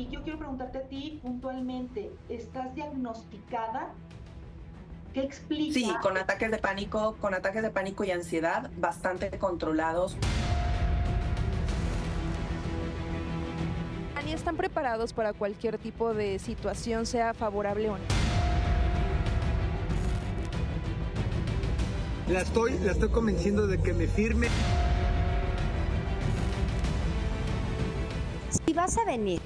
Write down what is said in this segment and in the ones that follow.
Y yo quiero preguntarte a ti puntualmente, ¿estás diagnosticada? ¿Qué explica? Sí, con ataques de pánico, con ataques de pánico y ansiedad bastante controlados. ¿Y están preparados para cualquier tipo de situación, sea favorable o no? La estoy, la estoy convenciendo de que me firme. Si vas a venir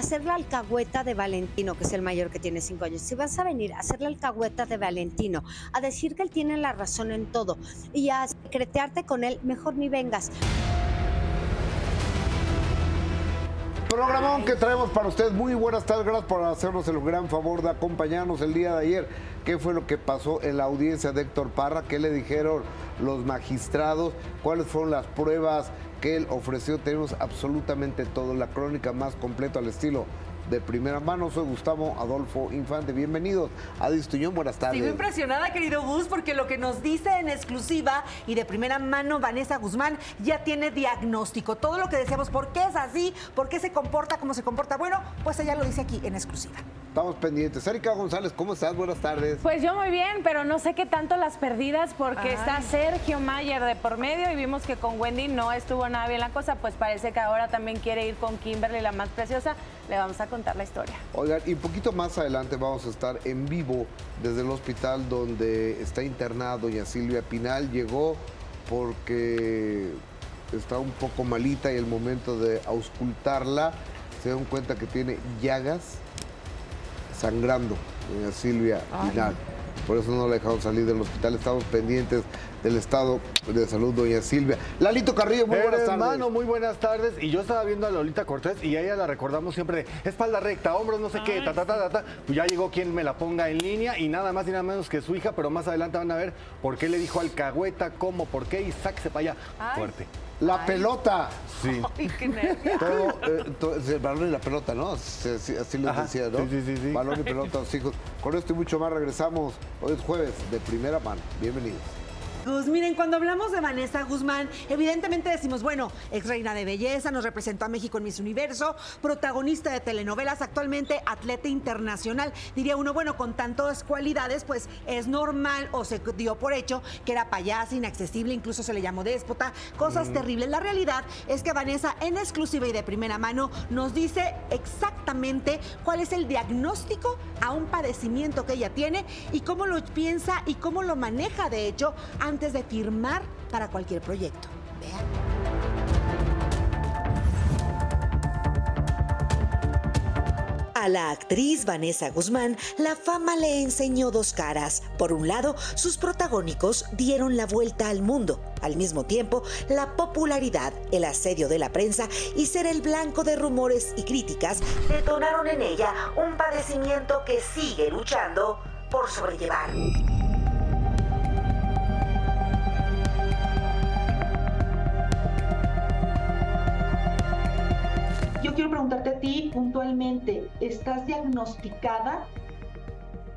hacer la alcahueta de Valentino, que es el mayor que tiene cinco años, si vas a venir a hacer la alcahueta de Valentino, a decir que él tiene la razón en todo y a secretearte con él, mejor ni vengas. Programón que traemos para ustedes. Muy buenas tardes, gracias por hacernos el gran favor de acompañarnos el día de ayer. ¿Qué fue lo que pasó en la audiencia de Héctor Parra? ¿Qué le dijeron los magistrados? ¿Cuáles fueron las pruebas que él ofreció? Tenemos absolutamente todo, la crónica más completa al estilo de primera mano. Soy Gustavo Adolfo Infante. Bienvenidos a Distuñón. Buenas tardes. Sigo impresionada, querido Gus, porque lo que nos dice en exclusiva y de primera mano Vanessa Guzmán ya tiene diagnóstico. Todo lo que decíamos, ¿por qué es así? ¿Por qué se comporta como se comporta? Bueno, pues ella lo dice aquí en exclusiva. Estamos pendientes. Erika González, ¿cómo estás? Buenas tardes. Pues yo muy bien, pero no sé qué tanto las perdidas porque está Sergio Mayer de por medio y vimos que con Wendy no estuvo nada bien la cosa, pues parece que ahora también quiere ir con Kimberly, la más preciosa. Le vamos a contar la historia. Oigan, y un poquito más adelante vamos a estar en vivo desde el hospital donde está internada doña Silvia Pinal. Llegó porque está un poco malita y el momento de auscultarla se dan cuenta que tiene llagas sangrando, doña Silvia Pinal. Por eso no la dejaron salir del hospital. Estamos pendientes del estado de salud, doña Silvia. Lalito Carrillo, muy buenas tardes. Hermano, muy buenas tardes. Y yo estaba viendo a Lolita Cortés y a ella la recordamos siempre de espalda recta, hombros, no sé qué, ta, ta, ta, ta, ta. Pues ya llegó quien me la ponga en línea y nada más y nada menos que su hija, pero más adelante van a ver por qué le dijo alcahueta, cómo, por qué y sáquese para allá. Fuerte. La pelota. Sí. Ay, qué. Todo, eh, todo- es el balón y la pelota, ¿no? Sí, sí, así lo Ajá, decía, ¿no? sí, sí, sí, sí. Balón y pelota, los hijos. Con esto y mucho más regresamos. Hoy es jueves de primera mano. Bienvenidos. Miren, cuando hablamos de Vanessa Guzmán, evidentemente decimos, bueno, ex reina de belleza, nos representó a México en Miss Universo, protagonista de telenovelas, actualmente atleta internacional. Diría uno, bueno, con tantas cualidades, pues es normal o se dio por hecho que era payasa, inaccesible, incluso se le llamó déspota, cosas terribles. La realidad es que Vanessa, en exclusiva y de primera mano, nos dice exactamente cuál es el diagnóstico a un padecimiento que ella tiene y cómo lo piensa y cómo lo maneja, de hecho, antes de firmar para cualquier proyecto. Vean. A la actriz Vanessa Guzmán, la fama le enseñó dos caras. Por un lado, sus protagónicos dieron la vuelta al mundo. Al mismo tiempo, la popularidad, el asedio de la prensa y ser el blanco de rumores y críticas detonaron en ella un padecimiento que sigue luchando por sobrellevar. Preguntarte a ti puntualmente, ¿estás diagnosticada?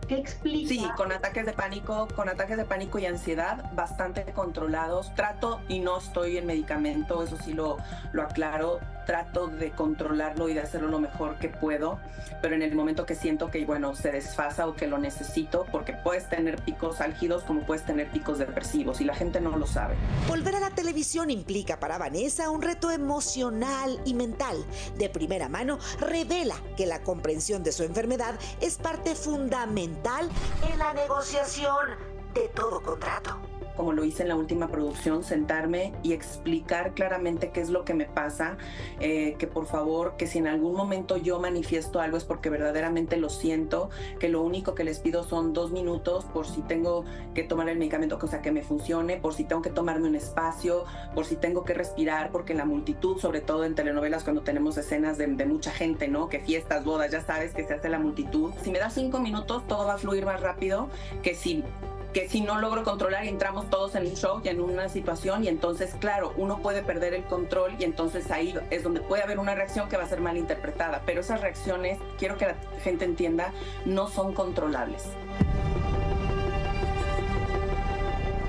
¿Qué explica? Sí, con ataques de pánico, con ataques de pánico y ansiedad bastante controlados. Trato y no estoy en medicamento, eso sí lo, lo aclaro. Trato de controlarlo y de hacerlo lo mejor que puedo, pero en el momento que siento que, bueno, se desfasa o que lo necesito, porque puedes tener picos álgidos como puedes tener picos depresivos y la gente no lo sabe. Volver a la televisión implica para Vanessa un reto emocional y mental. De primera mano, revela que la comprensión de su enfermedad es parte fundamental en la negociación de todo contrato. Como lo hice en la última producción, sentarme y explicar claramente qué es lo que me pasa, eh, que por favor, que si en algún momento yo manifiesto algo es porque verdaderamente lo siento, que lo único que les pido son dos minutos por si tengo que tomar el medicamento, cosa que me funcione, por si tengo que tomarme un espacio, por si tengo que respirar, porque la multitud, sobre todo en telenovelas cuando tenemos escenas de, de mucha gente, ¿no? Que fiestas, bodas, ya sabes que se hace la multitud. Si me das cinco minutos, todo va a fluir más rápido que si que si no logro controlar y entramos todos en un show y en una situación y entonces claro, uno puede perder el control y entonces ahí es donde puede haber una reacción que va a ser mal interpretada, pero esas reacciones, quiero que la gente entienda, no son controlables.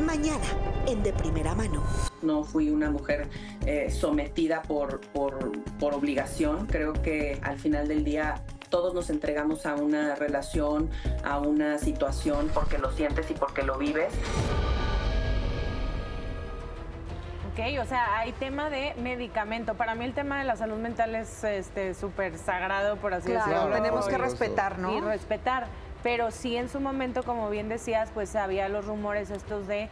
Mañana, en De Primera Mano. no fui una mujer eh, sometida por, por, por obligación. Creo que al final del día todos nos entregamos a una relación, a una situación porque lo sientes y porque lo vives. Ok, o sea, hay tema de medicamento. Para mí el tema de la salud mental es este súper sagrado, por así Claro, decirlo. tenemos que respetar, ¿no? Y respetar. Pero sí en su momento, como bien decías, pues había los rumores estos de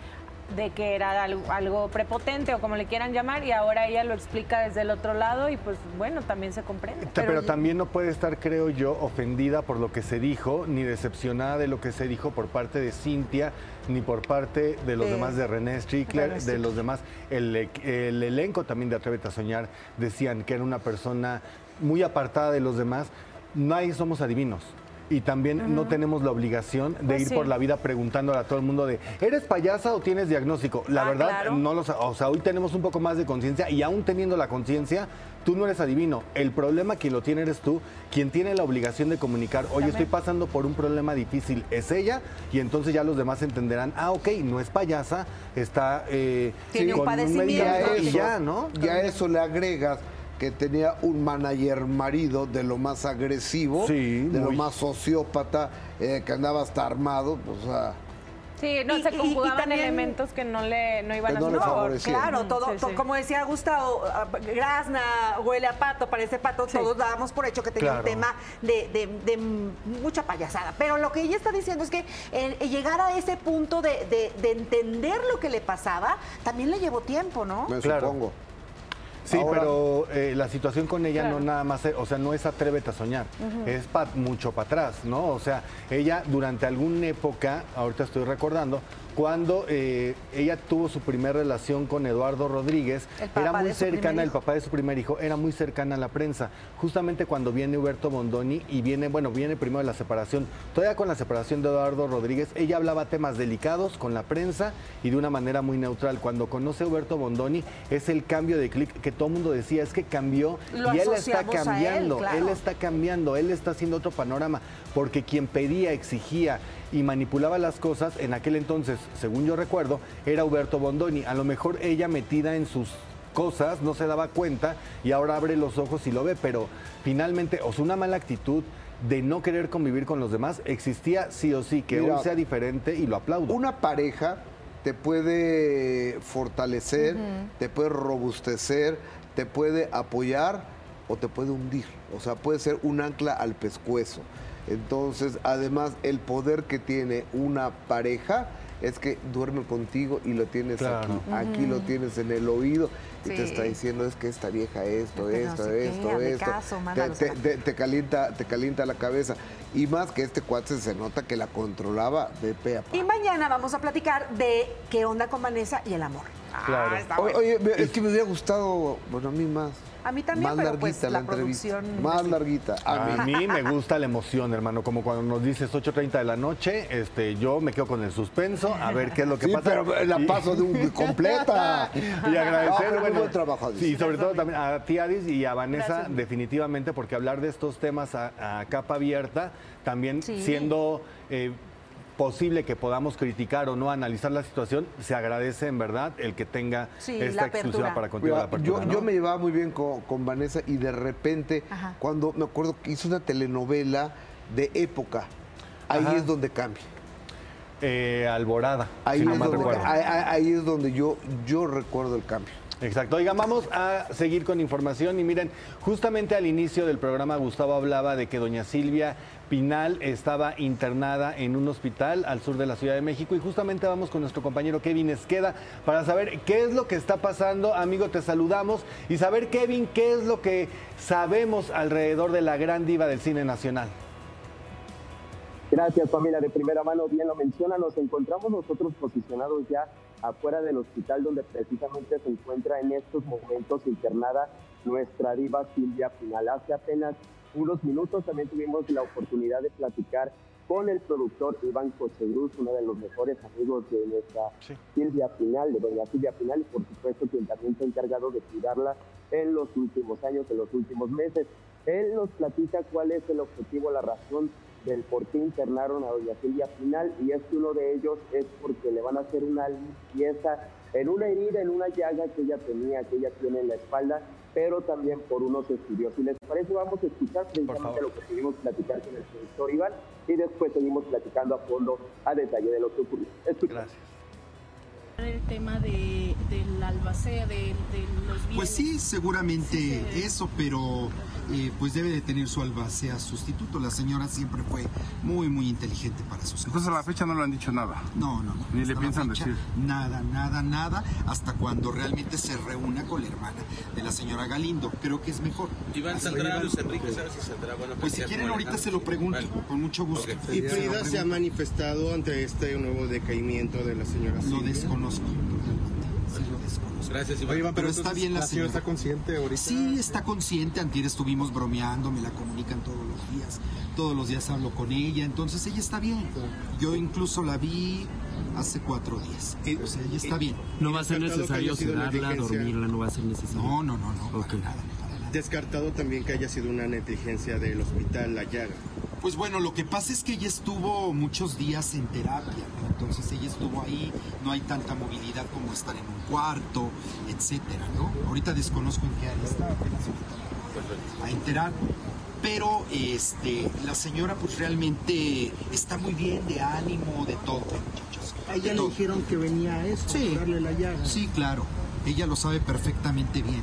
de que era algo, algo prepotente o como le quieran llamar y ahora ella lo explica desde el otro lado y pues bueno, también se comprende. Pero, también no puede estar, creo yo, ofendida por lo que se dijo, ni decepcionada de lo que se dijo por parte de Cintia, ni por parte de los Eh, demás de René Strickler, de los demás. El, e- el elenco también de Atrévete a Soñar decían que era una persona muy apartada de los demás. Nadie somos adivinos. Y también no tenemos la obligación de Pues ir sí. por la vida preguntándole a todo el mundo de, ¿eres payasa o tienes diagnóstico? La Ah, verdad, claro. no lo O sea, hoy tenemos un poco más de conciencia y aún teniendo la conciencia, tú no eres adivino. El problema quien lo tiene eres tú, quien tiene la obligación de comunicar, oye, estoy pasando por un problema difícil, es ella, y entonces ya los demás entenderán, ah, ok, no es payasa, está eh, Sí, con un y eso, ya, ¿no? Ya a eso le agregas que tenía un manager marido de lo más agresivo, Sí, de lo más sociópata, eh, que andaba hasta armado, pues, o sea, Sí, no, Y- se y- y conjugaban también- elementos que no le no iban a no su favor. Claro, Ujú, todo, sí, to- sí. como decía Gustavo, ah, grazna, huele a pato, parece pato, todos dábamos por hecho que tenía Claro. un tema de, de- de mucha payasada. Pero lo que ella está diciendo es que eh, llegar a ese punto de, de- de entender lo que le pasaba, también le llevó tiempo, ¿no? me Claro. supongo. Sí, Ahora- pero eh, la situación con ella Claro. no nada más, o sea, no es atrévete a soñar, es pa- mucho para atrás, ¿no? O sea, ella durante alguna época, ahorita estoy recordando, cuando eh, ella tuvo su primera relación con Eduardo Rodríguez, era muy de cercana, el papá de su primer hijo, era muy cercana a la prensa. Justamente cuando viene Huberto Bondoni y viene, bueno, viene primero la separación, todavía con la separación de Eduardo Rodríguez, ella hablaba temas delicados con la prensa y de una manera muy neutral. Cuando conoce a Huberto Bondoni, es el cambio de clic que todo el mundo decía, es que cambió Lo y él está él, cambiando, claro. él está cambiando, él está haciendo otro panorama, porque quien pedía, exigía y manipulaba las cosas en aquel entonces, según yo recuerdo, era Huberto Bondoni. A lo mejor ella metida en sus cosas no se daba cuenta y ahora abre los ojos y lo ve, pero finalmente, o sea, una mala actitud de no querer convivir con los demás existía sí o sí, que Mira, hoy sea diferente y lo aplaudo. Una pareja te puede fortalecer, te puede robustecer, te puede apoyar o te puede hundir. O sea, puede ser un ancla al pescuezo. Entonces, además, el poder que tiene una pareja es que duerme contigo y lo tienes Claro. aquí. Aquí lo tienes en el oído y te está diciendo es que esta vieja esto, Este no esto, sé esto, esto. caso, Te- te, te- te calienta, te calienta la cabeza. Y más que este cuate se nota que la controlaba de pe a pa. Y mañana vamos a platicar de qué onda con Vanessa y el amor. Claro. Ah, está Oye, bueno. oye, es que me hubiera gustado, bueno, a mí más. A mí también, más pero larguita pues la, la entrevista. producción- Más larguita. A mí me gusta la emoción, hermano, como cuando nos dices 8.30 de la noche, este, yo me quedo con el suspenso, a ver qué es lo que Sí, pasa. pero la paso de un completa. y agradecer, No, bueno, buen trabajo, Adis. Sí, sobre todo también a ti, Adis, y a Vanessa, Gracias. definitivamente, porque hablar de estos temas a, a capa abierta, también Sí. siendo... eh, posible que podamos criticar o no analizar la situación, se agradece en verdad el que tenga Sí, esta exclusiva para contigo la apertura. yo, ¿no? yo me llevaba muy bien con, con Vanessa y de repente, Ajá. cuando me acuerdo que hizo una telenovela de época, ahí Ajá. es donde cambia. Eh, Alborada, Ahí, si no es, mal donde, recuerdo. ahí- ahí- ahí es donde yo, yo recuerdo el cambio. Exacto. Oigan, vamos a seguir con información y miren, justamente al inicio del programa Gustavo hablaba de que doña Silvia Pinal estaba internada en un hospital al sur de la Ciudad de México y justamente vamos con nuestro compañero Kevin Esqueda para saber qué es lo que está pasando. Amigo, te saludamos y saber, Kevin, qué es lo que sabemos alrededor de la gran diva del cine nacional. Gracias, Pamela. De primera mano, bien lo menciona, nos encontramos nosotros posicionados ya afuera del hospital donde precisamente se encuentra en estos momentos internada nuestra diva Silvia Pinal. Hace apenas unos minutos también tuvimos la oportunidad de platicar con el productor Iván Cochegruz, uno de los mejores amigos de nuestra Silvia Pinal, de doña Silvia Pinal, y por supuesto quien también se ha encargado de cuidarla en los últimos años, en los últimos meses. Él nos platica cuál es el objetivo, la razón del por qué internaron a doña Silvia Pinal y es que uno de ellos es porque le van a hacer una limpieza en una herida, en una llaga que ella tenía, que ella tiene en la espalda, pero también por unos estudios. Si les parece, vamos a escuchar precisamente lo que seguimos platicar con el profesor Iván y después seguimos platicando a fondo a detalle de lo que ocurrió. Gracias el tema de, del albacea, de, de los bienes. Pues sí, seguramente eso, pero eh, pues debe de tener su albacea sustituto. La señora siempre fue muy, muy inteligente para sus Entonces a la fecha no le han dicho nada. No, no, no. Ni le piensan decir. Nada, nada, nada, hasta cuando realmente se reúna con la hermana de la señora Galindo. Creo que es mejor. Iván saldrá, Luis Enrique, ¿sabes si saldrá? Bueno, pues si quieren ahorita se lo pregunto, con mucho gusto. ¿Y Frida se ha manifestado ante este nuevo decaimiento de la señora Lo desconozco. Gracias, Iván. pero está bien la, señora. está consciente ahorita? Sí, está consciente. Antier estuvimos bromeando, me la comunican todos los días. Todos los días hablo con ella, entonces ella está bien. Yo incluso la vi hace cuatro días. O sea, ella está bien. ¿No va a ser necesario sedarla, dormirla? ¿No va a ser necesario? No, no, no, no. Descartado también que haya sido una negligencia del hospital La Llaga. Pues bueno, lo que pasa es que ella estuvo muchos días en terapia, entonces ella estuvo ahí, no hay tanta movilidad como estar en un cuarto, etcétera, ¿no? Ahorita desconozco en qué área está, apenas a enterar. Pero este, la señora pues realmente está muy bien de ánimo, de todo, muchachos. A ella le dijeron que venía a eso, sí, darle la llaga. Sí, claro. Ella lo sabe perfectamente bien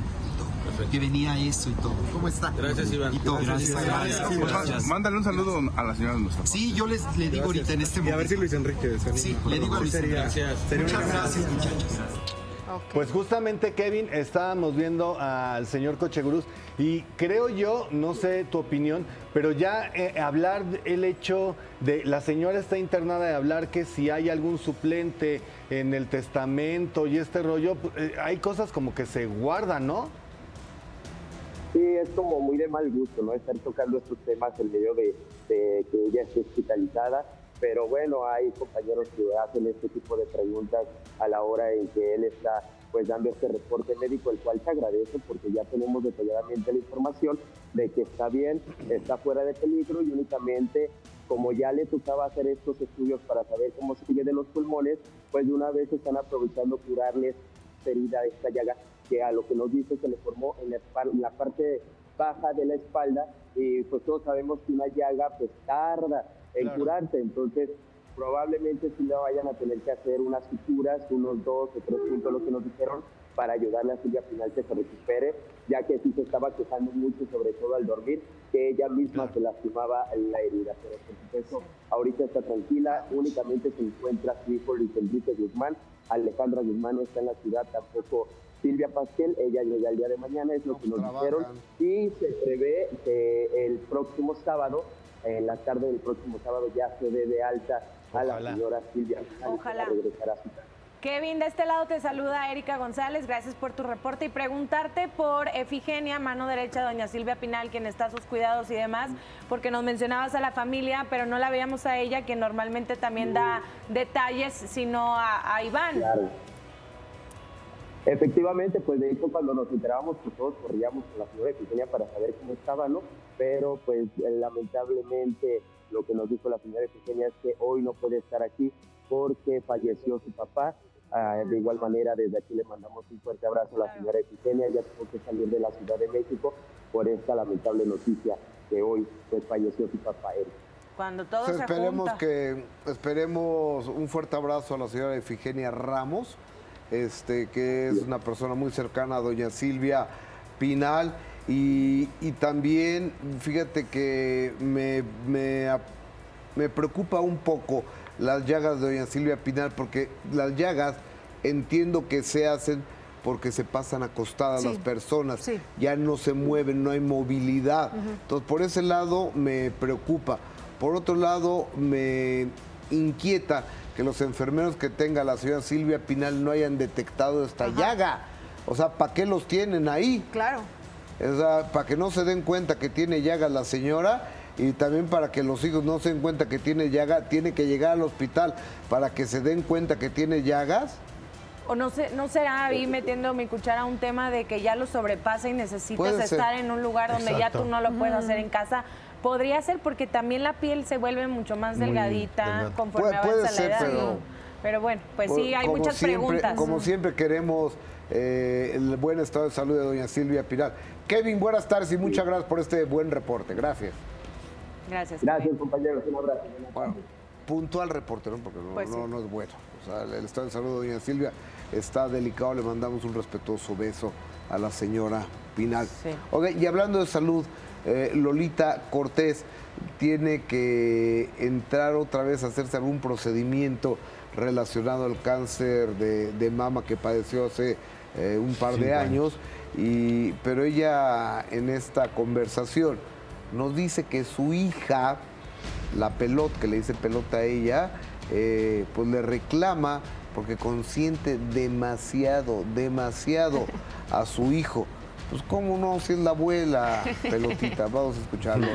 que venía eso y todo. ¿Cómo está? Gracias, Iván. Y todo. Gracias. Gracias. Gracias. Mándale un saludo a la señora de nuestra Sí, yo les, le digo ahorita en este momento. Y a ver si Luis Enrique. Sí, le digo a Luis Enrique. Gracias. Muchas gracias, muchachos. Pues justamente, Kevin, estábamos viendo al señor Cochegurús y creo yo, no sé tu opinión, pero ya eh, hablar el hecho de la señora está internada de hablar que si hay algún suplente en el testamento y este rollo, eh, hay cosas como que se guardan, ¿no? Sí, es como muy de mal gusto, ¿no? Estar tocando estos temas en medio de, que ella esté hospitalizada, pero bueno, hay compañeros que hacen este tipo de preguntas a la hora en que él está pues dando este reporte médico, el cual se agradece porque ya tenemos detalladamente la información de que está bien, está fuera de peligro y únicamente como ya le tocaba hacer estos estudios para saber cómo sigue de los pulmones, pues de una vez están aprovechando curarles herida, esta llaga que a lo que nos dice se le formó en la, parte baja de la espalda y pues todos sabemos que una llaga pues tarda en curarse, entonces probablemente sí le vayan a tener que hacer unas suturas, unos dos o tres puntos lo que nos dijeron para ayudarle a Silvia final que se recupere, ya que sí se estaba quejando mucho, sobre todo al dormir, que ella misma se lastimaba la herida, pero por supuesto ahorita está tranquila, únicamente se encuentra su hijo Luis Enrique Guzmán, Alejandra Guzmán no está en la ciudad, tampoco Silvia Pasquel, ella llega el día de mañana, es lo que nos dijeron, y se prevé que el próximo sábado, en la tarde del próximo sábado, ya se dé de alta a la señora Silvia. Ojalá. Regresar a su casa. Kevin, de este lado te saluda Erika González, gracias por tu reporte y preguntarte por Efigenia, mano derecha, doña Silvia Pinal, quien está a sus cuidados y demás, porque nos mencionabas a la familia, pero no la veíamos a ella, que normalmente también da detalles, sino a, Iván. Claro. Efectivamente, pues de hecho cuando nos enterábamos, pues todos corríamos con la señora Efigenia para saber cómo estaba, ¿no? Pero pues lamentablemente lo que nos dijo la señora Efigenia es que hoy no puede estar aquí porque falleció su papá. Ah, de igual manera, desde aquí le mandamos un fuerte abrazo a la señora Efigenia, ya tuvo que salir de la Ciudad de México por esta lamentable noticia que hoy pues falleció su papá Eric. Cuando todo se esperemos que esperemos un fuerte abrazo a la señora Efigenia Ramos este, que es una persona muy cercana a doña Silvia Pinal. Y, también, fíjate que me, me, preocupa un poco las llagas de doña Silvia Pinal, porque las llagas entiendo que se hacen porque se pasan acostadas las personas, ya no se mueven, no hay movilidad. Entonces, por ese lado me preocupa. Por otro lado, me inquieta que los enfermeros que tenga la señora Silvia Pinal no hayan detectado esta llaga. O sea, ¿para qué los tienen ahí? Claro. O sea, para que no se den cuenta que tiene llaga la señora y también para que los hijos no se den cuenta que tiene llaga, tiene que llegar al hospital para que se den cuenta que tiene llagas. O no, sé, no será ahí metiendo mi cuchara un tema de que ya lo sobrepasa y necesitas estar en un lugar donde ya tú no lo puedes hacer en casa Podría ser porque también la piel se vuelve mucho más delgadita conforme avanza la edad. Pero bueno, pues sí, hay muchas preguntas. Como siempre queremos eh, el buen estado de salud de doña Silvia Piral. Kevin, buenas tardes y muchas gracias por este buen reporte. Gracias. Gracias. Gracias, compañeros. Un abrazo. Bueno, puntual reporte, ¿no? Porque no, Pues sí. no, no es bueno. O sea, el estado de salud de doña Silvia está delicado. Le mandamos un respetuoso beso a la señora Pinal. Sí. Ok, y hablando de salud, eh, Lolita Cortés tiene que entrar otra vez a hacerse algún procedimiento relacionado al cáncer de, de mama que padeció hace eh, un par de años. Y, pero ella en esta conversación nos dice que su hija, la pelota, que le dice pelota a ella, eh, pues le reclama porque consiente demasiado, demasiado a su hijo. Pues cómo no, si es la abuela, pelotita. Vamos a escucharlo.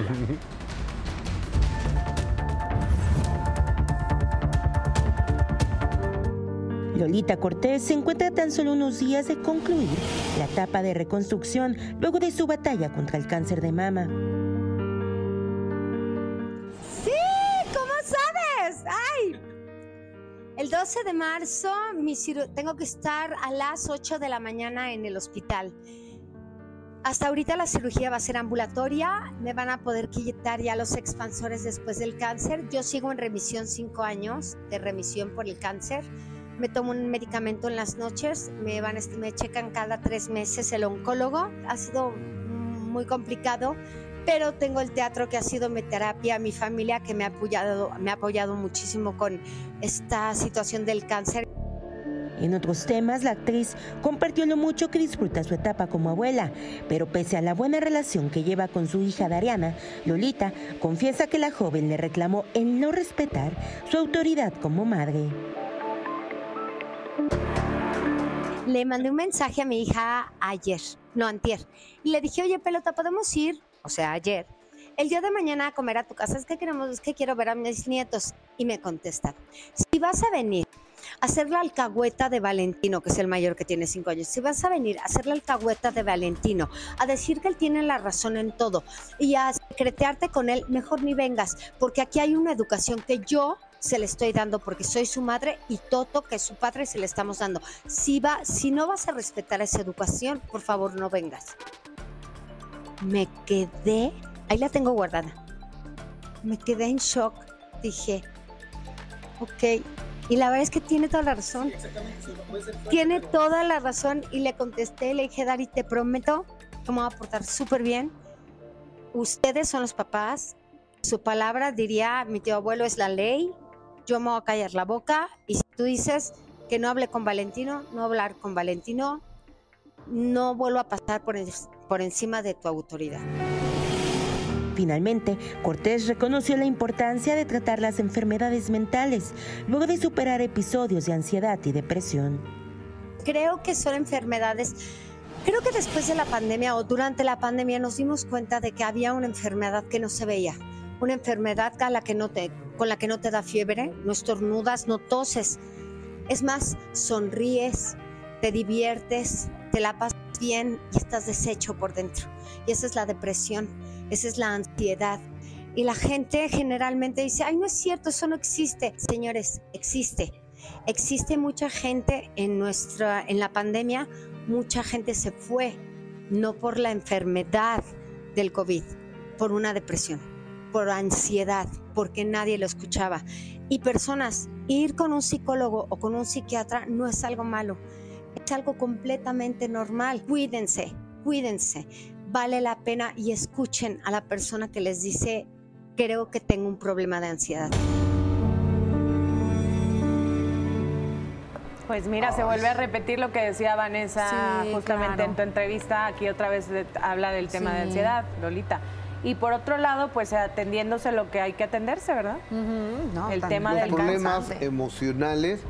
Lolita Cortés se encuentra tan solo unos días de concluir la etapa de reconstrucción luego de su batalla contra el cáncer de mama. Sí, ¿cómo sabes? ¡Ay! El 12 de marzo mi tengo que estar a las 8 de la mañana en el hospital. Hasta ahorita la cirugía va a ser ambulatoria, me van a poder quitar ya los expansores después del cáncer. Yo sigo en remisión 5 años de remisión por el cáncer. Me tomo un medicamento en las noches, me, van, me checan cada tres meses el oncólogo. Ha sido muy complicado, pero tengo el teatro que ha sido mi terapia, mi familia que me ha apoyado, me ha apoyado muchísimo con esta situación del cáncer. En otros temas, la actriz compartió lo mucho que disfruta su etapa como abuela, pero pese a la buena relación que lleva con su hija Dariana, Lolita confiesa que la joven le reclamó el no respetar su autoridad como madre. Le mandé un mensaje a mi hija ayer, no antier, y le dije, oye, pelota, ¿podemos ir? O sea, ayer. El día de mañana a comer a tu casa, es que queremos, es que quiero ver a mis nietos. Y me contesta, si vas a venir hacer la alcahueta de Valentino, que es el mayor que tiene cinco años, si vas a venir a hacer la alcahueta de Valentino, a decir que él tiene la razón en todo y a secretearte con él, mejor ni vengas, porque aquí hay una educación que yo se le estoy dando porque soy su madre y Toto, que es su padre, se le estamos dando. Si, va, si no vas a respetar esa educación, por favor no vengas. Me quedé, ahí la tengo guardada. Me quedé en shock. Dije, ok. Y la verdad es que tiene toda la razón. Tiene toda la razón. Y le contesté, le dije, Dari, te prometo que me voy a portar súper bien. Ustedes son los papás. Su palabra, diría mi tío abuelo, es la ley. Yo me voy a callar la boca. Y si tú dices que no hable con Valentino, no hablar con Valentino, no vuelvo a pasar por, por encima de tu autoridad. Finalmente, Cortés reconoció la importancia de tratar las enfermedades mentales luego de superar episodios de ansiedad y depresión. Creo que son enfermedades. Creo que después de la pandemia o durante la pandemia nos dimos cuenta de que había una enfermedad que no se veía. Una enfermedad que no te, con la que no te da fiebre, no estornudas, no toses. Es más, sonríes, te diviertes, te la pasas bien y estás deshecho por dentro. Y esa es la depresión, esa es la ansiedad. Y la gente generalmente dice, ay, no es cierto, eso no existe. Señores, existe. Existe mucha gente en nuestra, en la pandemia, mucha gente se fue, no por la enfermedad del COVID, por una depresión, por ansiedad, porque nadie lo escuchaba. Y personas, ir con un psicólogo o con un psiquiatra no es algo malo, es algo completamente normal. Cuídense, cuídense, vale la pena y escuchen a la persona que les dice, creo que tengo un problema de ansiedad. Pues mira, se vuelve a repetir lo que decía Vanessa Sí, justamente claro. en tu entrevista. Aquí otra vez de- habla del tema de ansiedad, Lolita. Y por otro lado, pues atendiéndose lo que hay que atenderse, ¿verdad? El tema Los del problemas emocionales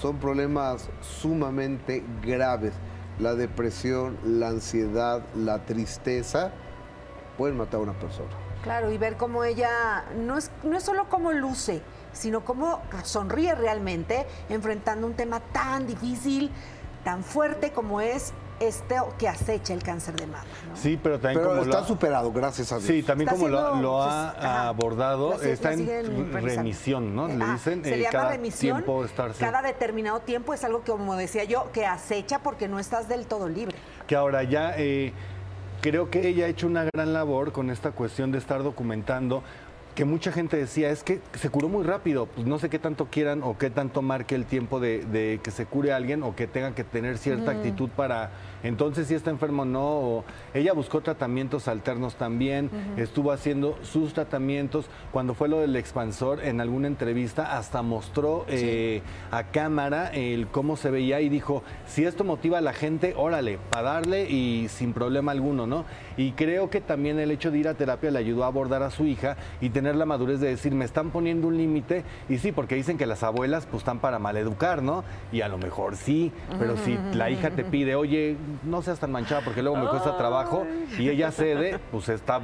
son problemas sumamente graves. La depresión, la ansiedad, la tristeza pueden matar a una persona. Claro, y ver cómo ella no es, no es solo cómo luce, sino cómo sonríe realmente enfrentando un tema tan difícil, tan fuerte como es esto que acecha el cáncer de mama. Sí, pero también Pero como está lo ha- superado, gracias a Dios. Sí, también Está como lo, siendo, lo ha abordado, está en remisión, ¿no? Le Ah, dicen se eh, le llama cada remisión. tiempo estarse. Cada determinado tiempo es algo que, como decía yo, que acecha porque no estás del todo libre. que ahora ya eh, creo que ella ha hecho una gran labor con esta cuestión de estar documentando que mucha gente decía, es que se curó muy rápido, pues no sé qué tanto quieran o qué tanto marque el tiempo de, de que se cure alguien o que tenga que tener cierta Mm. actitud para, entonces si está enfermo o no, o ella buscó tratamientos alternos también, estuvo haciendo sus tratamientos, cuando fue lo del expansor, en alguna entrevista hasta mostró eh, a cámara el cómo se veía y dijo, si esto motiva a la gente, órale, para darle y sin problema alguno, ¿no? Y creo que también el hecho de ir a terapia le ayudó a abordar a su hija y tener la madurez de decir, me están poniendo un límite, y sí, porque dicen que las abuelas pues están para maleducar, ¿no? Y a lo mejor sí, pero si la hija te pide, oye, no seas tan manchada porque luego me cuesta trabajo, y ella cede, pues está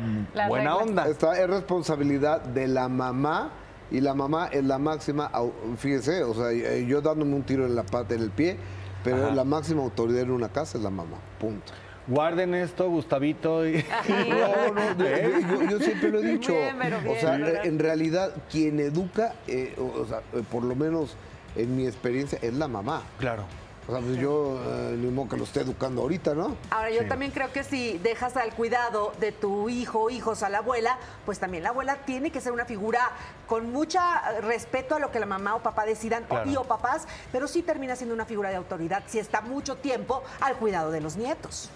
buena onda. Esta es responsabilidad de la mamá y la mamá es la máxima, fíjese, o sea, eh, yo dándome un tiro en la pata, en el pie, pero Ajá. la máxima autoridad en una casa es la mamá, punto. Guarden esto, Gustavito. Y... No, no, yo, yo- yo siempre lo he dicho. Bien, pero bien, o sea, ¿verdad? en realidad, quien educa, eh, o o sea, eh, por lo menos en mi experiencia, es la mamá. Claro. O sea, pues yo eh, ni modo que lo esté educando ahorita, ¿no? Ahora, yo también creo que si dejas al cuidado de tu hijo o hijos a la abuela, pues también la abuela tiene que ser una figura con mucha respeto a lo que la mamá o papá decidan, o- y o papás, pero sí termina siendo una figura de autoridad si está mucho tiempo al cuidado de los nietos.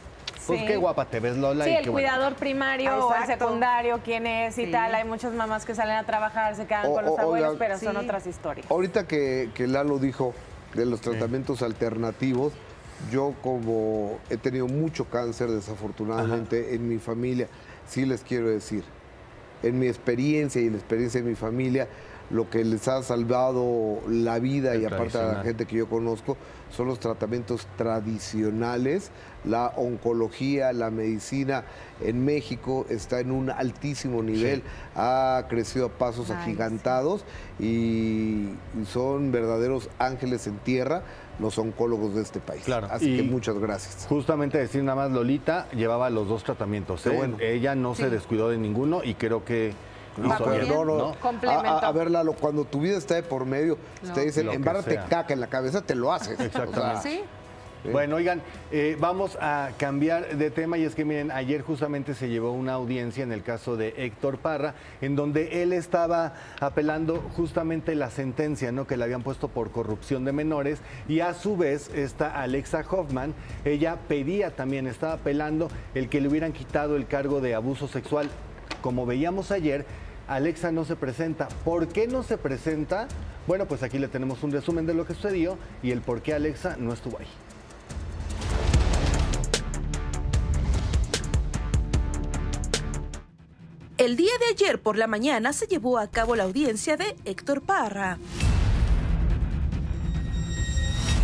Pues Sí. qué guapa te ves, Lola. Sí, y el qué bueno. cuidador primario o el secundario, quién es y Sí. tal. Hay muchas mamás que salen a trabajar, se quedan O- con los o- abuelos, pero son otras historias. Ahorita que, que Lalo dijo de los tratamientos alternativos, yo como he tenido mucho cáncer desafortunadamente en mi familia, sí les quiero decir, en mi experiencia y en la experiencia de mi familia, lo que les ha salvado la vida El y aparte a la gente que yo conozco son los tratamientos tradicionales, la oncología, la medicina en México está en un altísimo nivel, ha crecido a pasos Ay, agigantados y, y son verdaderos ángeles en tierra los oncólogos de este país. Claro. Así y que muchas gracias. Justamente decir nada más, Lolita llevaba los dos tratamientos. ¿eh? bueno. Ella no se descuidó de ninguno y creo que No, no. ¿no? A, a- a ver, Lalo, cuando tu vida está de por medio, si te dicen, embárrate caca en la cabeza, te lo haces. Exactamente. ¿Sí? Bueno, oigan, eh, vamos a cambiar de tema y es que miren, ayer justamente se llevó una audiencia en el caso de Héctor Parra, en donde él estaba apelando justamente la sentencia ¿no? que le habían puesto por corrupción de menores y a su vez está Alexa Hoffman, ella pedía también, estaba apelando el que le hubieran quitado el cargo de abuso sexual. Como veíamos ayer, Alexa no se presenta. ¿Por qué no se presenta? Bueno, pues aquí le tenemos un resumen de lo que sucedió y el por qué Alexa no estuvo ahí. El día de ayer por la mañana se llevó a cabo la audiencia de Héctor Parra.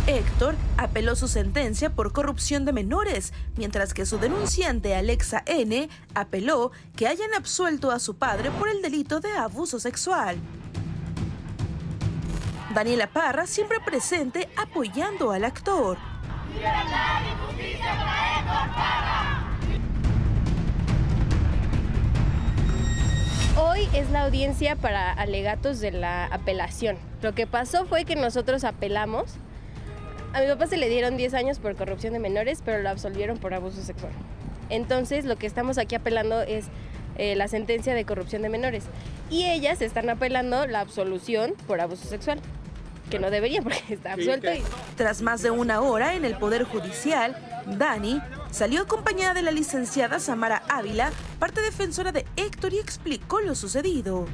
Héctor apeló su sentencia por corrupción de menores, mientras que su denunciante Alexa N apeló que hayan absuelto a su padre por el delito de abuso sexual. Daniela Parra siempre presente apoyando al actor. Hoy es la audiencia para alegatos de la apelación. Lo que pasó fue que nosotros apelamos. A mi papá se le dieron 10 años por corrupción de menores, pero lo absolvieron por abuso sexual. Entonces, lo que estamos aquí apelando es eh, la sentencia de corrupción de menores. Y ellas están apelando la absolución por abuso sexual, que no deberían porque está absuelto. y- Tras más de una hora en el Poder Judicial, Dani salió acompañada de la licenciada Samara Ávila, parte defensora de Héctor, y explicó lo sucedido.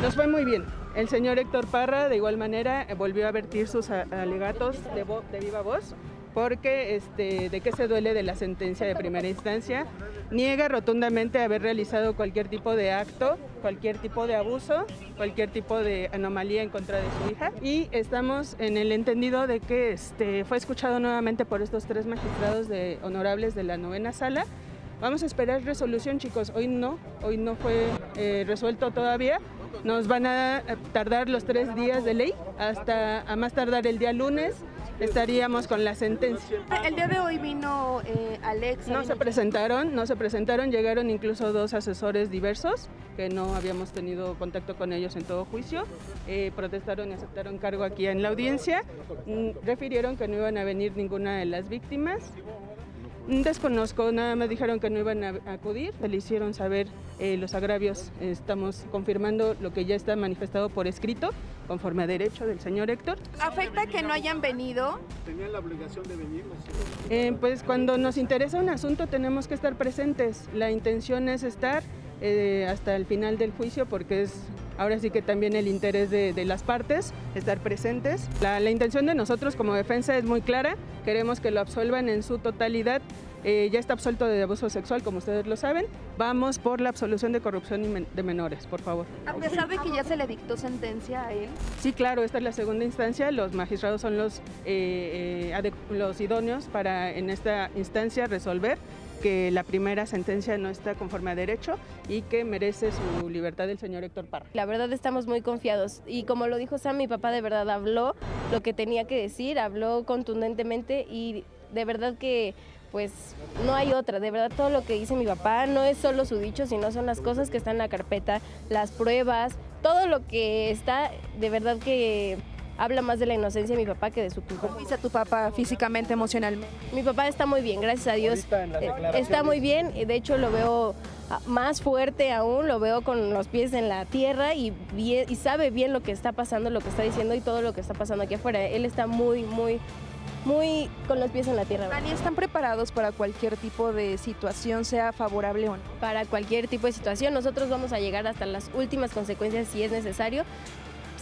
Nos fue muy bien. El señor Héctor Parra, de igual manera, eh, volvió a vertir sus alegatos de viva voz, porque este, de qué se duele de la sentencia de primera instancia. Niega rotundamente haber realizado cualquier tipo de acto, cualquier tipo de abuso, cualquier tipo de anomalía en contra de su hija. Y estamos en el entendido de que este, fue escuchado nuevamente por estos tres magistrados de, honorables de la novena sala. Vamos a esperar resolución, chicos. Hoy no, hoy no fue eh, resuelto todavía. Nos van a tardar los tres días de ley. Hasta a más tardar el día lunes estaríamos con la sentencia. El día de hoy vino eh, Alex. No se presentaron, no se presentaron, llegaron incluso dos asesores diversos que no habíamos tenido contacto con ellos en todo juicio, eh, protestaron y aceptaron cargo aquí en la audiencia, mm, refirieron que no iban a venir ninguna de las víctimas, Desconozco, nada más dijeron que no iban a acudir, le hicieron saber eh, los agravios. Estamos confirmando lo que ya está manifestado por escrito, conforme a derecho del señor Héctor. ¿Afecta que no hayan venido? ¿Tenían la obligación de venir? Eh, pues cuando nos interesa un asunto tenemos que estar presentes. La intención es estar eh, hasta el final del juicio porque es ahora sí que también el interés de, de las partes, estar presentes. La, la, intención de nosotros como defensa es muy clara, queremos que lo absuelvan en su totalidad. Eh, ya está absuelto de abuso sexual, como ustedes lo saben. Vamos por la absolución de corrupción de menores, por favor. A pesar de que ya se le dictó sentencia a él. Sí, claro, esta es la segunda instancia. Los magistrados son los, eh, eh, los idóneos para en esta instancia resolver que la primera sentencia no está conforme a derecho y que merece su libertad el señor Héctor Parra. La verdad estamos muy confiados y como lo dijo Sam, mi papá de verdad habló lo que tenía que decir, habló contundentemente y de verdad que pues no hay otra, de verdad todo lo que dice mi papá no es solo su dicho, sino son las cosas que están en la carpeta, las pruebas, todo lo que está, de verdad que habla más de la inocencia de mi papá que de su culpa. ¿Cómo dice tu papá físicamente, emocionalmente? Mi papá está muy bien, gracias a Dios. Eh, está muy bien, de hecho lo veo ah, más fuerte aún, lo veo con los pies en la tierra y, bien, y sabe bien lo que está pasando, lo que está diciendo y todo lo que está pasando aquí afuera. Él está muy, muy muy con los pies en la tierra. Dani, ¿están preparados para cualquier tipo de situación, sea favorable o no? Para cualquier tipo de situación, nosotros vamos a llegar hasta las últimas consecuencias si es necesario.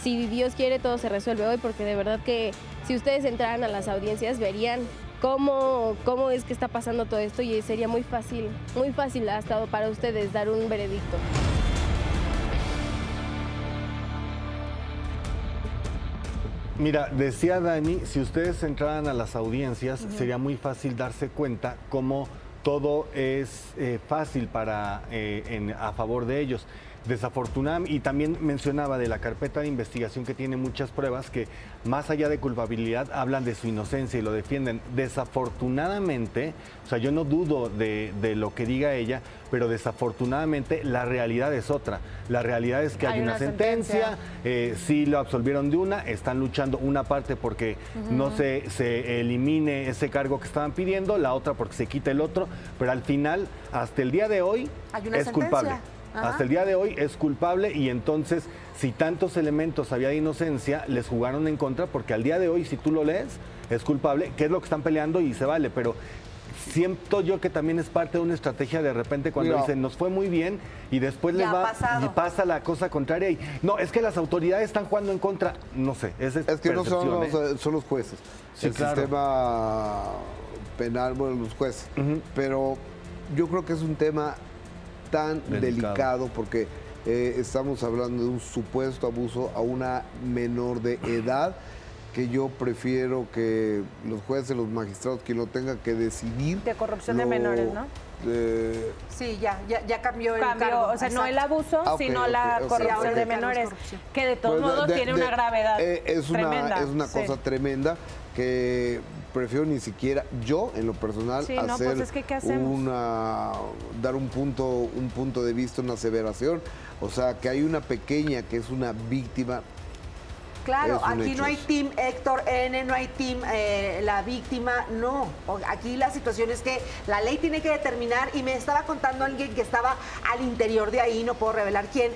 Si Dios quiere, todo se resuelve hoy, porque de verdad que si ustedes entraran a las audiencias, verían cómo, cómo es que está pasando todo esto y sería muy fácil, muy fácil hasta para ustedes dar un veredicto. Mira, decía Dani, si ustedes entraran a las audiencias, uh -huh. sería muy fácil darse cuenta cómo todo es eh, fácil para, eh, en, a favor de ellos. Desafortunadamente, y también mencionaba de la carpeta de investigación que tiene muchas pruebas que más allá de culpabilidad hablan de su inocencia y lo defienden. Desafortunadamente, o sea, yo no dudo de, de lo que diga ella, pero desafortunadamente la realidad es otra. La realidad es que hay, hay una, sentencia, sentencia. Eh, sí lo absolvieron de una, están luchando una parte porque uh -huh. no se, se elimine ese cargo que estaban pidiendo, la otra porque se quita el otro, pero al final, hasta el día de hoy, es sentencia. culpable. Ajá. Hasta el día de hoy es culpable y entonces si tantos elementos había de inocencia, les jugaron en contra porque al día de hoy, si tú lo lees, es culpable, que es lo que están peleando y se vale, pero siento yo que también es parte de una estrategia de repente cuando no. dicen nos fue muy bien y después les va y pasa la cosa contraria y no, es que las autoridades están jugando en contra, no sé, es, es que no son los, ¿eh? son los jueces, sí, el claro. sistema penal, bueno, los jueces, uh -huh. pero yo creo que es un tema tan delicado, delicado porque eh, estamos hablando de un supuesto abuso a una menor de edad que yo prefiero que los jueces, los magistrados, quien lo tenga que decidir. De corrupción lo, de menores, ¿no? De... Sí, ya, ya, ya cambió, cambió el cargo. O sea, Exacto. no el abuso, ah, okay, sino okay, la okay, corrupción de menores, que de todos pues modos de, tiene de, una gravedad eh, es tremenda. Una, es una cosa tremenda que prefiero ni siquiera yo en lo personal sí, hacer no, pues es que, una dar un punto un punto de vista una aseveración. O sea que hay una pequeña que es una víctima Claro, aquí no hay team Héctor N, no hay team eh, la víctima, no. Aquí la situación es que la ley tiene que determinar, y me estaba contando alguien que estaba al interior de ahí, no puedo revelar quién,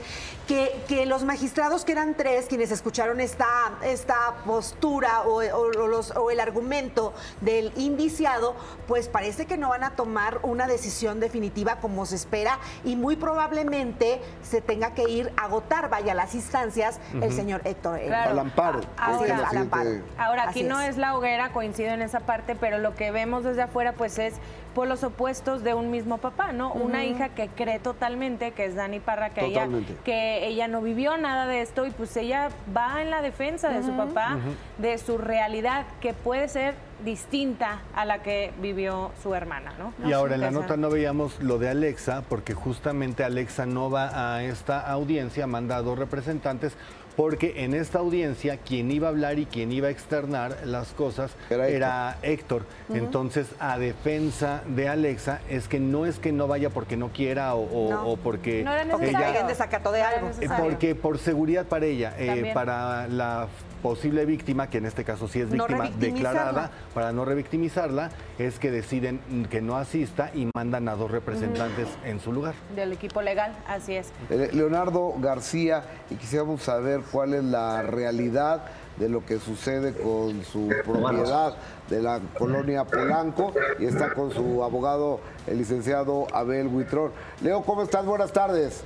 que, que los magistrados, que eran tres, quienes escucharon esta, esta postura o, o, los, o el argumento del indiciado, pues parece que no van a tomar una decisión definitiva como se espera y muy probablemente se tenga que ir a agotar, vaya, las instancias, uh -huh. el señor Héctor N. Claro. Al amparo. Ahora, al amparo. Ahora aquí no es la hoguera, coincido en esa parte, pero lo que vemos desde afuera pues es por los opuestos de un mismo papá, ¿no? Uh -huh. Una hija que cree totalmente, que es Dani Parra, que ella, que ella no vivió nada de esto y pues ella va en la defensa de uh -huh. su papá, uh -huh. de su realidad, que puede ser distinta a la que vivió su hermana, ¿no? Y ahora en la nota no veíamos lo de Alexa, porque justamente Alexa no va a esta audiencia, manda a dos representantes porque en esta audiencia quien iba a hablar y quien iba a externar las cosas era, Héctor. Entonces, a defensa de Alexa, es que no es que no vaya porque no quiera o, porque no era ella, desacato de algo. Porque por seguridad para ella, eh, para la posible víctima, que en este caso sí es víctima declarada, para no revictimizarla, es que deciden que no asista y mandan a dos representantes en su lugar. Del equipo legal, así es. Eh, Leonardo García, y quisiéramos saber cuál es la realidad de lo que sucede con su propiedad de la colonia Polanco y está con su abogado, el licenciado Abel Huitrón. Leo, ¿cómo estás? Buenas tardes.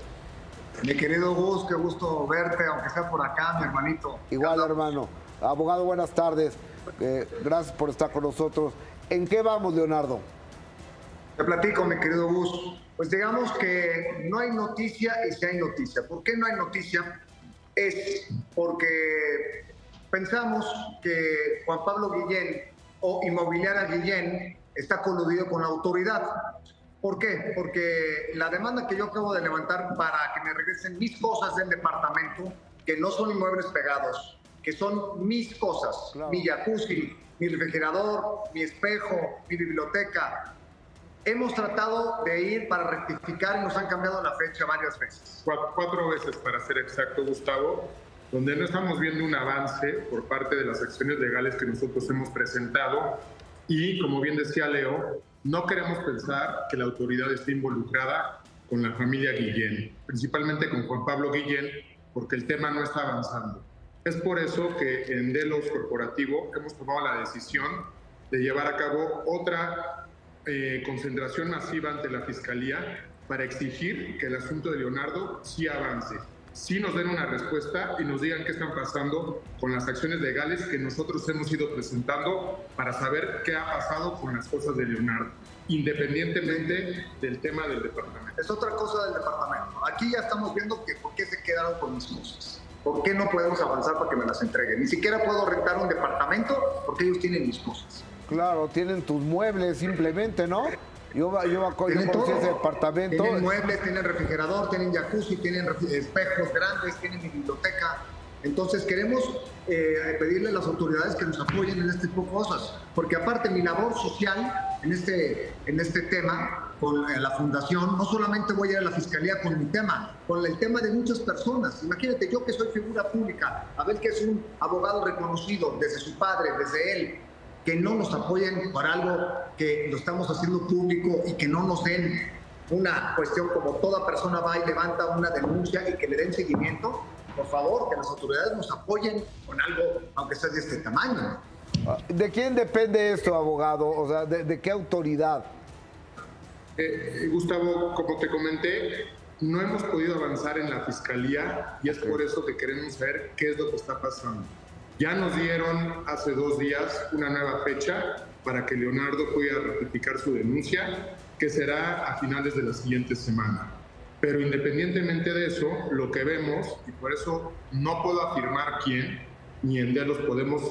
Mi querido Gus, qué gusto verte, aunque sea por acá, mi hermanito. Igual, hermano. Abogado, buenas tardes. Eh, gracias por estar con nosotros. ¿En qué vamos, Leonardo? Te platico, mi querido Gus. Pues digamos que no hay noticia y si hay noticia. ¿Por qué no hay noticia? Es porque pensamos que Juan Pablo Guillén o Inmobiliaria Guillén está coludido con la autoridad. ¿Por qué? Porque la demanda que yo acabo de levantar para que me regresen mis cosas del departamento, que no son inmuebles pegados, que son mis cosas, mi jacuzzi, mi refrigerador, mi espejo, mi biblioteca. Hemos tratado de ir para rectificar y nos han cambiado la fecha varias veces. Cuatro, veces, para ser exacto, Gustavo, donde no estamos viendo un avance por parte de las acciones legales que nosotros hemos presentado y, como bien decía Leo, no queremos pensar que la autoridad esté involucrada con la familia Guillén, principalmente con Juan Pablo Guillén, porque el tema no está avanzando. Es por eso que en Delos Corporativo hemos tomado la decisión de llevar a cabo otra eh, concentración masiva ante la Fiscalía para exigir que el asunto de Leonardo sí avance sí nos den una respuesta y nos digan qué están pasando con las acciones legales que nosotros hemos ido presentando para saber qué ha pasado con las cosas de Leonardo, independientemente del tema del departamento. Es otra cosa del departamento. Aquí ya estamos viendo que por qué se quedaron con mis cosas. ¿Por qué no podemos avanzar para que me las entreguen? Ni siquiera puedo rentar un departamento porque ellos tienen mis cosas. Claro, tienen tus muebles simplemente, ¿no? Yo, yo, yo conocí ese departamento. Tienen muebles, tienen refrigerador, tienen jacuzzi, tienen espejos grandes, tienen biblioteca. Entonces queremos eh, pedirle a las autoridades que nos apoyen en este tipo de cosas, porque aparte mi labor social en este, en este tema, con eh, la fundación, no solamente voy a ir a la fiscalía con mi tema, con el tema de muchas personas. Imagínate, yo que soy figura pública, a ver que es un abogado reconocido desde su padre, desde él, que no nos apoyen por algo que lo estamos haciendo público y que no nos den una cuestión como toda persona va y levanta una denuncia y que le den seguimiento, por favor, que las autoridades nos apoyen con algo, aunque sea de este tamaño. ¿De quién depende esto, abogado? O sea, ¿de, qué autoridad? Eh, Gustavo, como te comenté, no hemos podido avanzar en la fiscalía y es por eso que queremos saber qué es lo que está pasando. Ya nos dieron hace dos días una nueva fecha para que Leonardo pueda ratificar su denuncia, que será a finales de la siguiente semana. Pero independientemente de eso, lo que vemos, y por eso no puedo afirmar quién, ni en los podemos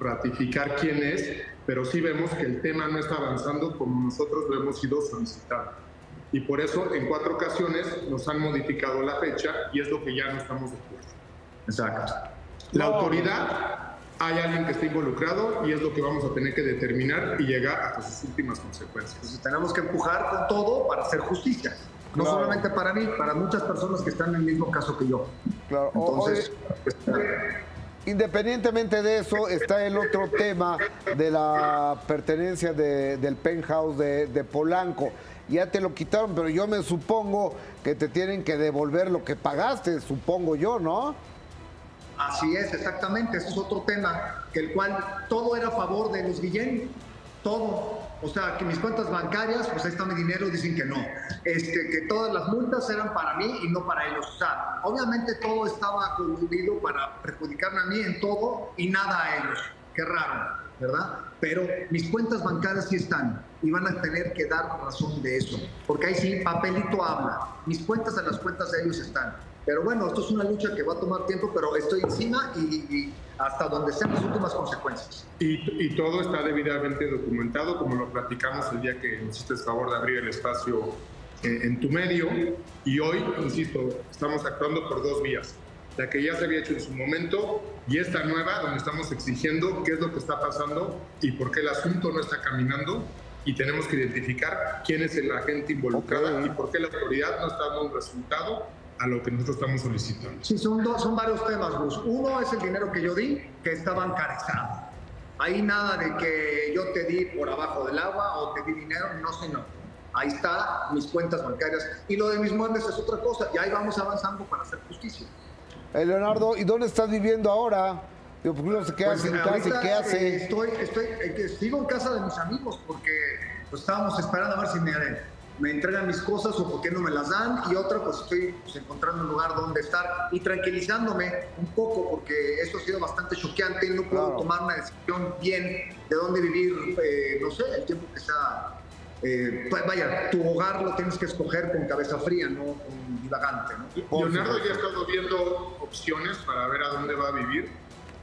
ratificar quién es, pero sí vemos que el tema no está avanzando como nosotros lo hemos ido solicitando. Y por eso en cuatro ocasiones nos han modificado la fecha y es lo que ya no estamos de acuerdo. Exacto. La autoridad, hay alguien que está involucrado y es lo que vamos a tener que determinar y llegar hasta sus últimas consecuencias. Entonces tenemos que empujar con todo para hacer justicia. No solamente para mí, para muchas personas que están en el mismo caso que yo. Claro. Entonces, Independientemente de eso, está el otro tema de la pertenencia del penthouse de, de, Polanco. Ya te lo quitaron, pero yo me supongo que te tienen que devolver lo que pagaste, supongo yo, ¿no? Así es, exactamente. Ese es otro tema, que el cual todo era a favor de los Guillén, todo. O sea, que mis cuentas bancarias, pues ahí está mi dinero, dicen que no. Este, que todas las multas eran para mí y no para ellos. O sea, obviamente todo estaba concluido para perjudicarme a mí en todo y nada a ellos. Qué raro, ¿verdad? Pero mis cuentas bancarias sí están y van a tener que dar razón de eso. Porque ahí sí, papelito habla. Mis cuentas en las cuentas de ellos están. Pero bueno, esto es una lucha que va a tomar tiempo, pero estoy encima y, hasta donde sean las últimas consecuencias. Y, todo está debidamente documentado, como lo platicamos el día que hiciste el favor de abrir el espacio eh, en tu medio. Y hoy, insisto, estamos actuando por dos vías. la que ya se había hecho en su momento y esta nueva donde estamos exigiendo qué es lo que está pasando y por qué el asunto no está caminando y tenemos que identificar quién es el agente involucrado y por qué la autoridad no está dando un resultado a lo que nosotros estamos solicitando. Sí, son, dos, son varios temas, Gus. Uno es el dinero que yo di, que está bancarizado. Ahí nada de que yo te di por abajo del agua o te di dinero, no señor. Ahí está mis cuentas bancarias. Y lo de mis muebles es otra cosa. Y ahí vamos avanzando para hacer justicia. Eh, Leonardo, ¿y dónde estás viviendo ahora? Digo, ¿por qué no se queda Pues, en casa qué hace? eh, estoy, estoy, eh, sigo en casa de mis amigos porque pues, estábamos esperando a ver si me, me entregan mis cosas o por qué no me las dan. Y otra, pues estoy pues, encontrando un lugar donde estar y tranquilizándome un poco porque esto ha sido bastante choqueante. No puedo Claro. tomar una decisión bien de dónde vivir, eh, no sé, el tiempo que sea. eh, pues, vaya, tu hogar lo tienes que escoger con cabeza fría, no con divagante. ¿no? Leonardo ya ha estado viendo opciones para ver a dónde va a vivir,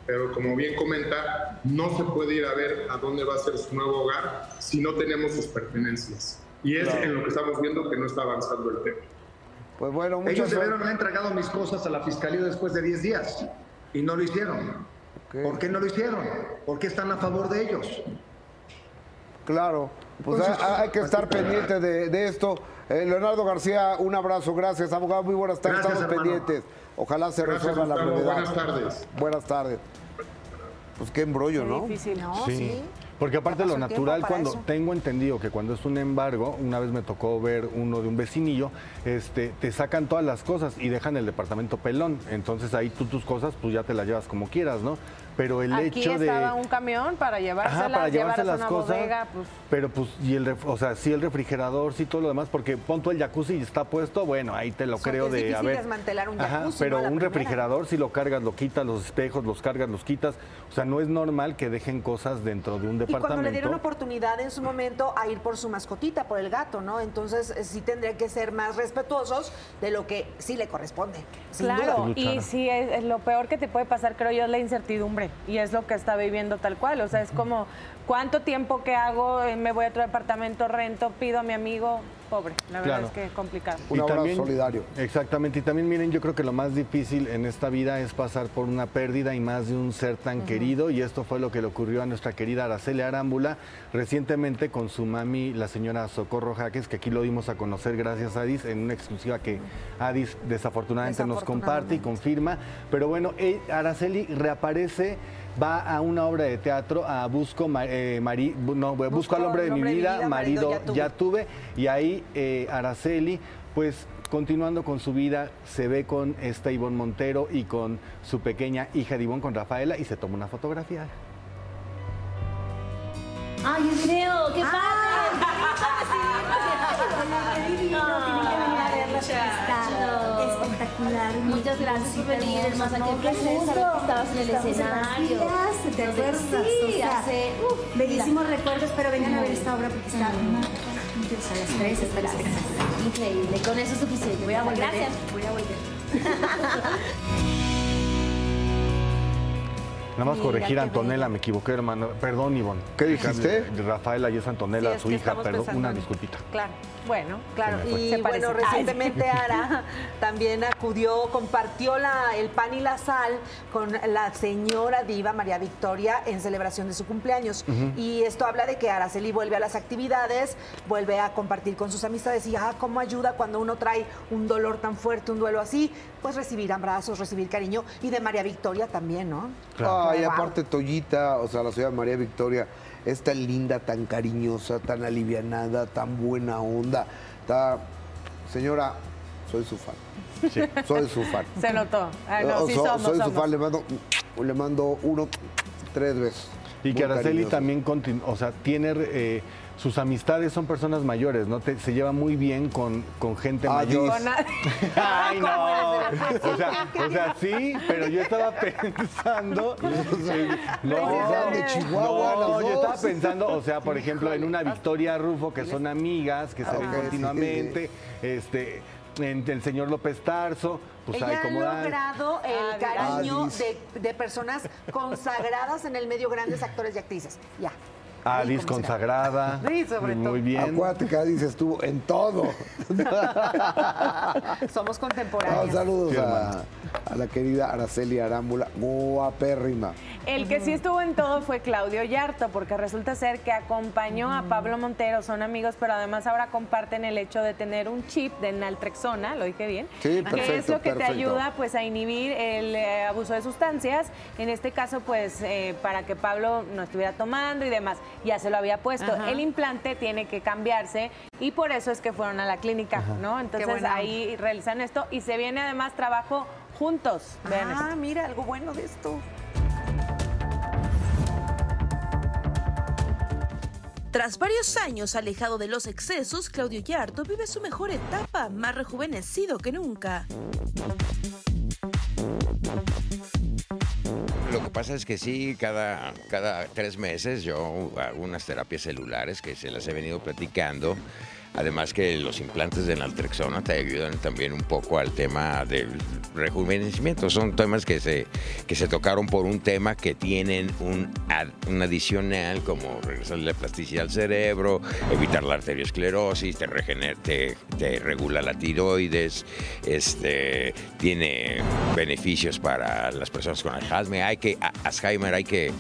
pero como bien comenta, no se puede ir a ver a dónde va a ser su nuevo hogar si no tenemos sus pertenencias. Y es Claro. en lo que estamos viendo que no está avanzando el tema. Pues bueno, Ellos muchas debieron haber entregado mis cosas a la fiscalía después de 10 días y no lo hicieron. ¿Por qué no lo hicieron? ¿Por qué están a favor de ellos? Claro, pues Entonces, hay, hay que estar pendiente de, de esto. Eh, Leonardo García, un abrazo, gracias, abogado, muy buenas tardes, Gracias, estamos hermano. pendientes. Ojalá se Gracias, resuelva la brevedad. Buenas tardes. Buenas tardes. Pues qué embrollo, ¿no? Difícil, ¿no? Sí. Porque aparte lo natural, cuando eso. tengo entendido que cuando es un embargo, una vez me tocó ver uno de un vecinillo, este, te sacan todas las cosas y dejan el departamento pelón. Entonces ahí tú tus cosas, pues ya te las llevas como quieras, ¿no? Pero el Aquí hecho de. estaba un camión para llevárselas, Ajá, para llevarse las una cosas. bodega, pues Pero pues, y el, ref- o sea, sí el refrigerador, sí todo lo demás, porque pon tú el jacuzzi y está puesto, bueno, ahí te lo creo es de, a ver. desmantelar un Ajá, jacuzzi, pero ¿no? A la un primera. refrigerador, si lo cargas, lo quitas, los espejos, los cargas, los quitas. O sea, no es normal que dejen cosas dentro de un Y departamento. cuando le dieron oportunidad en su momento a ir por su mascotita, por el gato, ¿no? Entonces eh, sí tendría que ser más respetuosos de lo que sí le corresponde. sin Claro, duda. y sí, es, es lo peor que te puede pasar, creo yo, es la incertidumbre. Y es lo que está viviendo tal cual. O sea, es como, ¿cuánto tiempo que hago? Eh, Me voy a otro departamento, rento, pido a mi amigo. Pobre, la verdad Claro. es que es complicado. Un abrazo solidario. Exactamente, y también miren, yo creo que lo más difícil en esta vida es pasar por una pérdida y más de un ser tan querido, y esto fue lo que le ocurrió a nuestra querida Araceli Arámbula recientemente con su mami, la señora Socorro Jaques, que aquí lo dimos a conocer gracias a Adis, en una exclusiva que Adis desafortunadamente nos comparte y confirma, pero bueno, eh, Araceli reaparece va a una obra de teatro, a Busco, eh, Mari- no, Busco, al hombre de mi vida, marido, ya, tuve. y ahí eh, Araceli, pues continuando con su vida, se ve con esta Ivonne Montero y con su pequeña hija de Ivonne, con Rafaela, y se toma una fotografía. ¡Ay, el video! ¡Qué Espectacular. Muchas gracias por venir, hermosa. Qué placer saber que estabas en el escenario. ¿Te acuerdas? Sí, O sea, hace... uf, Bellísimos recuerdos, pero vengan a ver esta obra porque está las tres, espectacular. Increíble, con eso es suficiente. Voy a volver, Gracias. Voy a volver. Nada más Mira, corregir a Antonella, me equivoqué, hermano. Perdón, Ivonne. ¿Qué dijiste? Rafaela y es Antonella, Sí, es su hija, perdón, pensando una disculpita. Claro. Bueno, Claro, y bueno, recientemente Ara también acudió, compartió la, el pan y la sal con la señora diva María Victoria en celebración de su cumpleaños. Y esto habla de que Araceli vuelve a las actividades, vuelve a compartir con sus amistades y ah, cómo ayuda cuando uno trae un dolor tan fuerte, un duelo así, pues recibir abrazos, recibir cariño y de María Victoria también, ¿no? Ay, Wow. aparte Toyita, o sea, la señora María Victoria, es tan linda, tan cariñosa, tan alivianada, tan buena onda. Está... Señora, soy su fan. Soy su fan. Se notó. Ah, no, Oh, sí so- somos, soy su fan, le mando, le mando uno, tres veces. Y que Araceli cariñoso. también, continu- o sea, tiene, eh, sus amistades son personas mayores, ¿no? Te- se lleva muy bien con, con gente Ah, mayor. Con a- Ay, no. O sea, o sea, sí, pero yo estaba pensando. No, de Chihuahua, no, yo estaba pensando, o sea, por ejemplo, en una Victoria Rufo, que son amigas, que se Ah, ven ok, sí, continuamente, este, en el señor López Tarso, pues Ella hay ha como. ay, logrado el Ah, cariño de, de personas consagradas en el medio, grandes actores y actrices. Ya. Alice consagrada. Sí, sobre todo. Muy bien. Acuérdate que Alice estuvo en todo. Somos No, contemporáneos. saludos Sí, a, la querida Araceli Arámbula, guapérrima. El que sí estuvo en todo fue Claudio Yarto, porque resulta ser que acompañó a Pablo Montero, son amigos, pero además ahora comparten el hecho de tener un chip de naltrexona, lo dije bien, Sí, que es perfecto, lo que te perfecto. ayuda pues a inhibir el eh, abuso de sustancias, en este caso pues eh, para que Pablo no estuviera tomando y demás, ya se lo había puesto. Ajá. El implante tiene que cambiarse y por eso es que fueron a la clínica, ¿no? Entonces ahí realizan esto y se viene además trabajo juntos. Vean esto. Ah, mira, algo bueno de esto. Tras varios años alejado de los excesos, Claudio Yarto vive su mejor etapa, más rejuvenecido que nunca. Pasa es que sí, cada, cada tres meses yo hago unas terapias celulares que se las he venido platicando. Además que los implantes de naltrexona te ayudan también un poco al tema del rejuvenecimiento. Son temas que se, que se tocaron por un tema que tienen un, ad- un adicional como regresar la plasticidad al cerebro, evitar la arteriosclerosis, te, regener- te, te regula la tiroides, este, tiene beneficios para las personas con Alzheimer. Hay que, Alzheimer hay que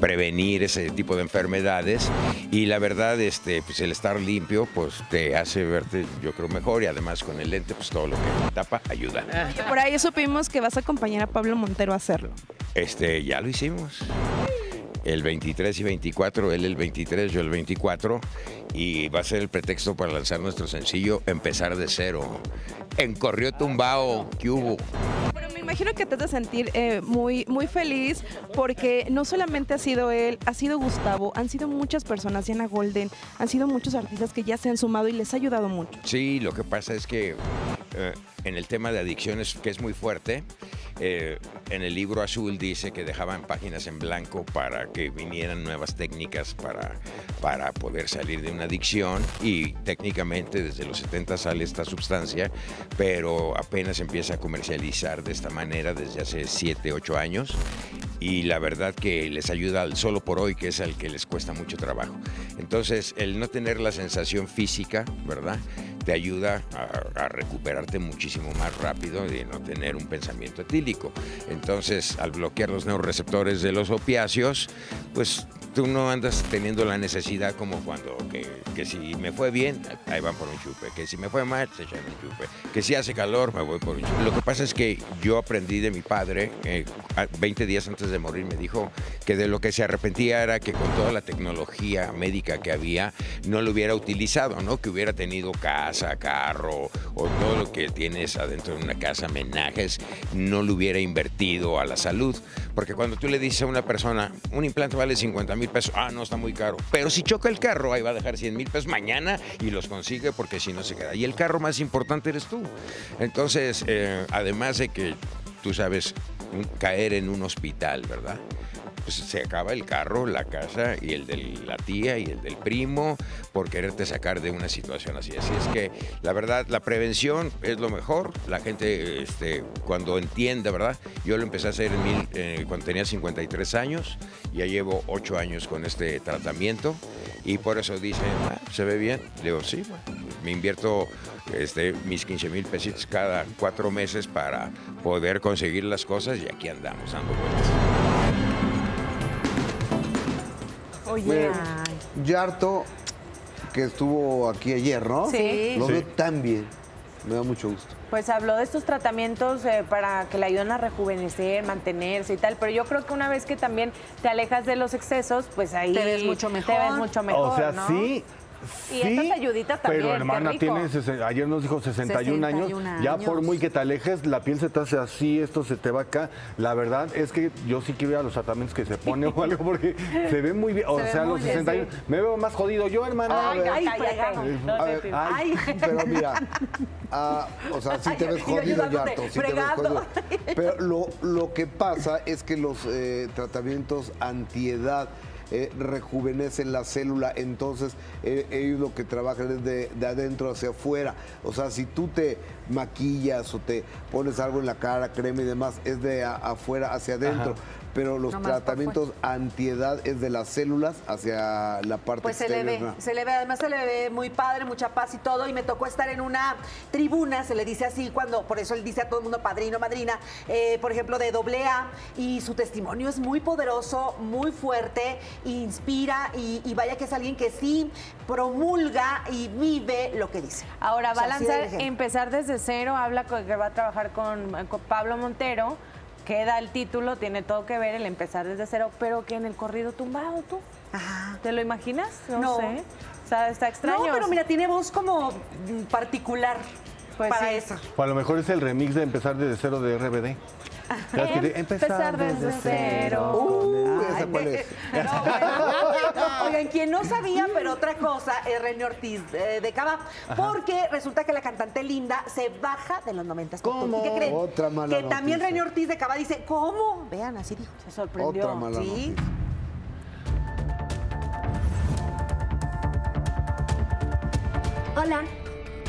prevenir ese tipo de enfermedades y la verdad este pues el estar limpio pues te hace verte yo creo mejor y además con el lente pues todo lo que tapa ayuda. Que por ahí supimos que vas a acompañar a Pablo Montero a hacerlo. este ya lo hicimos. El 23 y 24 él el 23 yo el 24 y va a ser el pretexto para lanzar nuestro sencillo empezar de cero en corrió tumbao que hubo Pero me imagino que te has de sentir eh, muy, muy feliz porque no solamente ha sido él, ha sido Gustavo, han sido muchas personas, Diana Golden, han sido muchos artistas que ya se han sumado y les ha ayudado mucho. Sí, lo que pasa es que eh, en el tema de adicciones, que es muy fuerte, eh, en el libro azul dice que dejaban páginas en blanco para que vinieran nuevas técnicas para, para poder salir de una adicción y técnicamente desde los 70 sale esta sustancia, pero apenas empieza a comercializar de esta manera desde hace 7, 8 años y la verdad que les ayuda solo por hoy, que es al que les cuesta mucho trabajo. Entonces, el no tener la sensación física, ¿verdad? Te ayuda a, a recuperarte muchísimo más rápido y no tener un pensamiento etílico. Entonces, al bloquear los neuroreceptores de los opiáceos, pues tú no andas teniendo la necesidad como cuando que, que si me fue bien, ahí van por un chupe, que si me fue mal, se echan un chupe, que si hace calor, me voy por un chupe. Lo que pasa es que yo aprendí de mi padre, eh, a- 20 días antes de morir, me dijo que de lo que se arrepentía era que con toda la tecnología médica que había, no lo hubiera utilizado, ¿no? Que hubiera tenido casa, carro o todo lo que tienes adentro de una casa, menajes, no lo hubiera invertido a la salud. Porque cuando tú le dices a una persona, un implante vale 50 mil pesos, ah, no, está muy caro. Pero si choca el carro, ahí va a dejar 100 mil pesos mañana y los consigue porque si no se queda. Y el carro más importante eres tú. Entonces, eh, además de que tú sabes caer en un hospital, ¿verdad? Pues se acaba el carro, la casa y el de la tía y el del primo por quererte sacar de una situación así. Así es que la verdad, la prevención es lo mejor. La gente este, cuando entiende, ¿verdad? Yo lo empecé a hacer en mil- eh, cuando tenía 53 años. Ya llevo 8 años con este tratamiento y por eso dicen, "Ah, se ve bien. Le digo, sí, bueno, me invierto este, mis 15 mil pesitos cada cuatro meses para poder conseguir las cosas y aquí andamos dando vueltas. Oye, Yarto, que estuvo aquí ayer, ¿no? Sí. Lo Sí. veo tan bien. Me da mucho gusto. Pues habló de estos tratamientos eh, para que le ayuden a rejuvenecer, mantenerse y tal, pero yo creo que una vez que también te alejas de los excesos, pues ahí Te ves mucho Te mejor. ves mucho mejor, o sea, ¿no? sí. Y sí, estas ayuditas también, Pero hermana, tiene, ayer nos dijo 61, años. 61 Ya años. por muy que te alejes, la piel se te hace así, esto se te va acá. La verdad es que yo sí quiero ir a los tratamientos que se pone o algo porque se ve muy bien. O Se sea, los bien, 61. sí. Me veo más jodido yo, hermana. Ay, ay, A ver, fregado. a ver, ay. Pero mira, ah, o sea, sí te ves Ay, jodido, Yarto, sí te ves jodido. Pero lo, lo que pasa es que los eh, tratamientos antiedad eh, rejuvenecen la célula, entonces eh, ellos lo que trabajan es de, de adentro hacia afuera. O sea, si tú te maquillas o te pones algo en la cara, crema y demás, es de afuera hacia adentro. Pero los No tratamientos antiedad es de las células hacia la parte Pues se le ve, exterior. se le ve, además se le ve muy padre, mucha paz y todo, y me tocó estar en una tribuna, se le dice así, cuando, por eso él dice a todo el mundo padrino, madrina, eh, por ejemplo, de doble A, y su testimonio es muy poderoso, muy fuerte, inspira, y, y vaya que es alguien que sí promulga y vive lo que dice. Ahora va a sea, lanzar, empezar desde cero, habla con- que va a trabajar con, con Pablo Montero, que da el título, tiene todo que ver el empezar desde cero, pero que en el corrido tumbado tú. ¿Te lo imaginas? No, No. sé. O sea, está extraño. No, pero mira, tiene voz como particular Pues para sí. eso. O a lo mejor es el remix de empezar desde cero de RBD. Dice, Empezar desde cero. Uh, ¿esa cuál es? No, bueno. Oigan, quien no sabía, pero otra cosa, es René Ortiz eh, de Cava, porque resulta que la cantante Linda se baja de los 90. ¿Cómo? ¿Y qué creen? Otra mala Que también noticia. René Ortiz de Cava dice, ¿cómo? Vean, así dijo. Se sorprendió. Otra mala sí. noticia. Hola,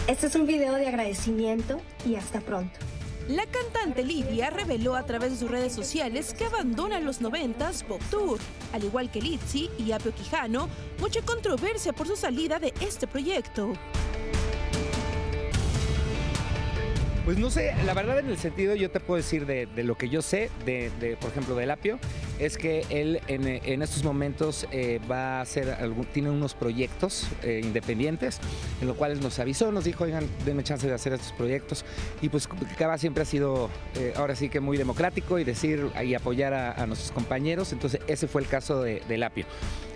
este es un video de agradecimiento y hasta pronto. La cantante Lidia reveló a través de sus redes sociales que abandona los 90s Pop Tour. Al igual que Litzy y Apio Quijano, mucha controversia por su salida de este proyecto. Pues no sé, la verdad en el sentido yo te puedo decir de, lo que yo sé, de, por ejemplo del Apio, es que él en, en estos momentos eh, va a hacer, tiene unos proyectos eh, independientes, en los cuales nos avisó, nos dijo, oigan, denme chance de hacer estos proyectos. Y pues Cava siempre ha sido, eh, ahora sí que muy democrático y decir y apoyar a, nuestros compañeros, entonces ese fue el caso de, del Apio.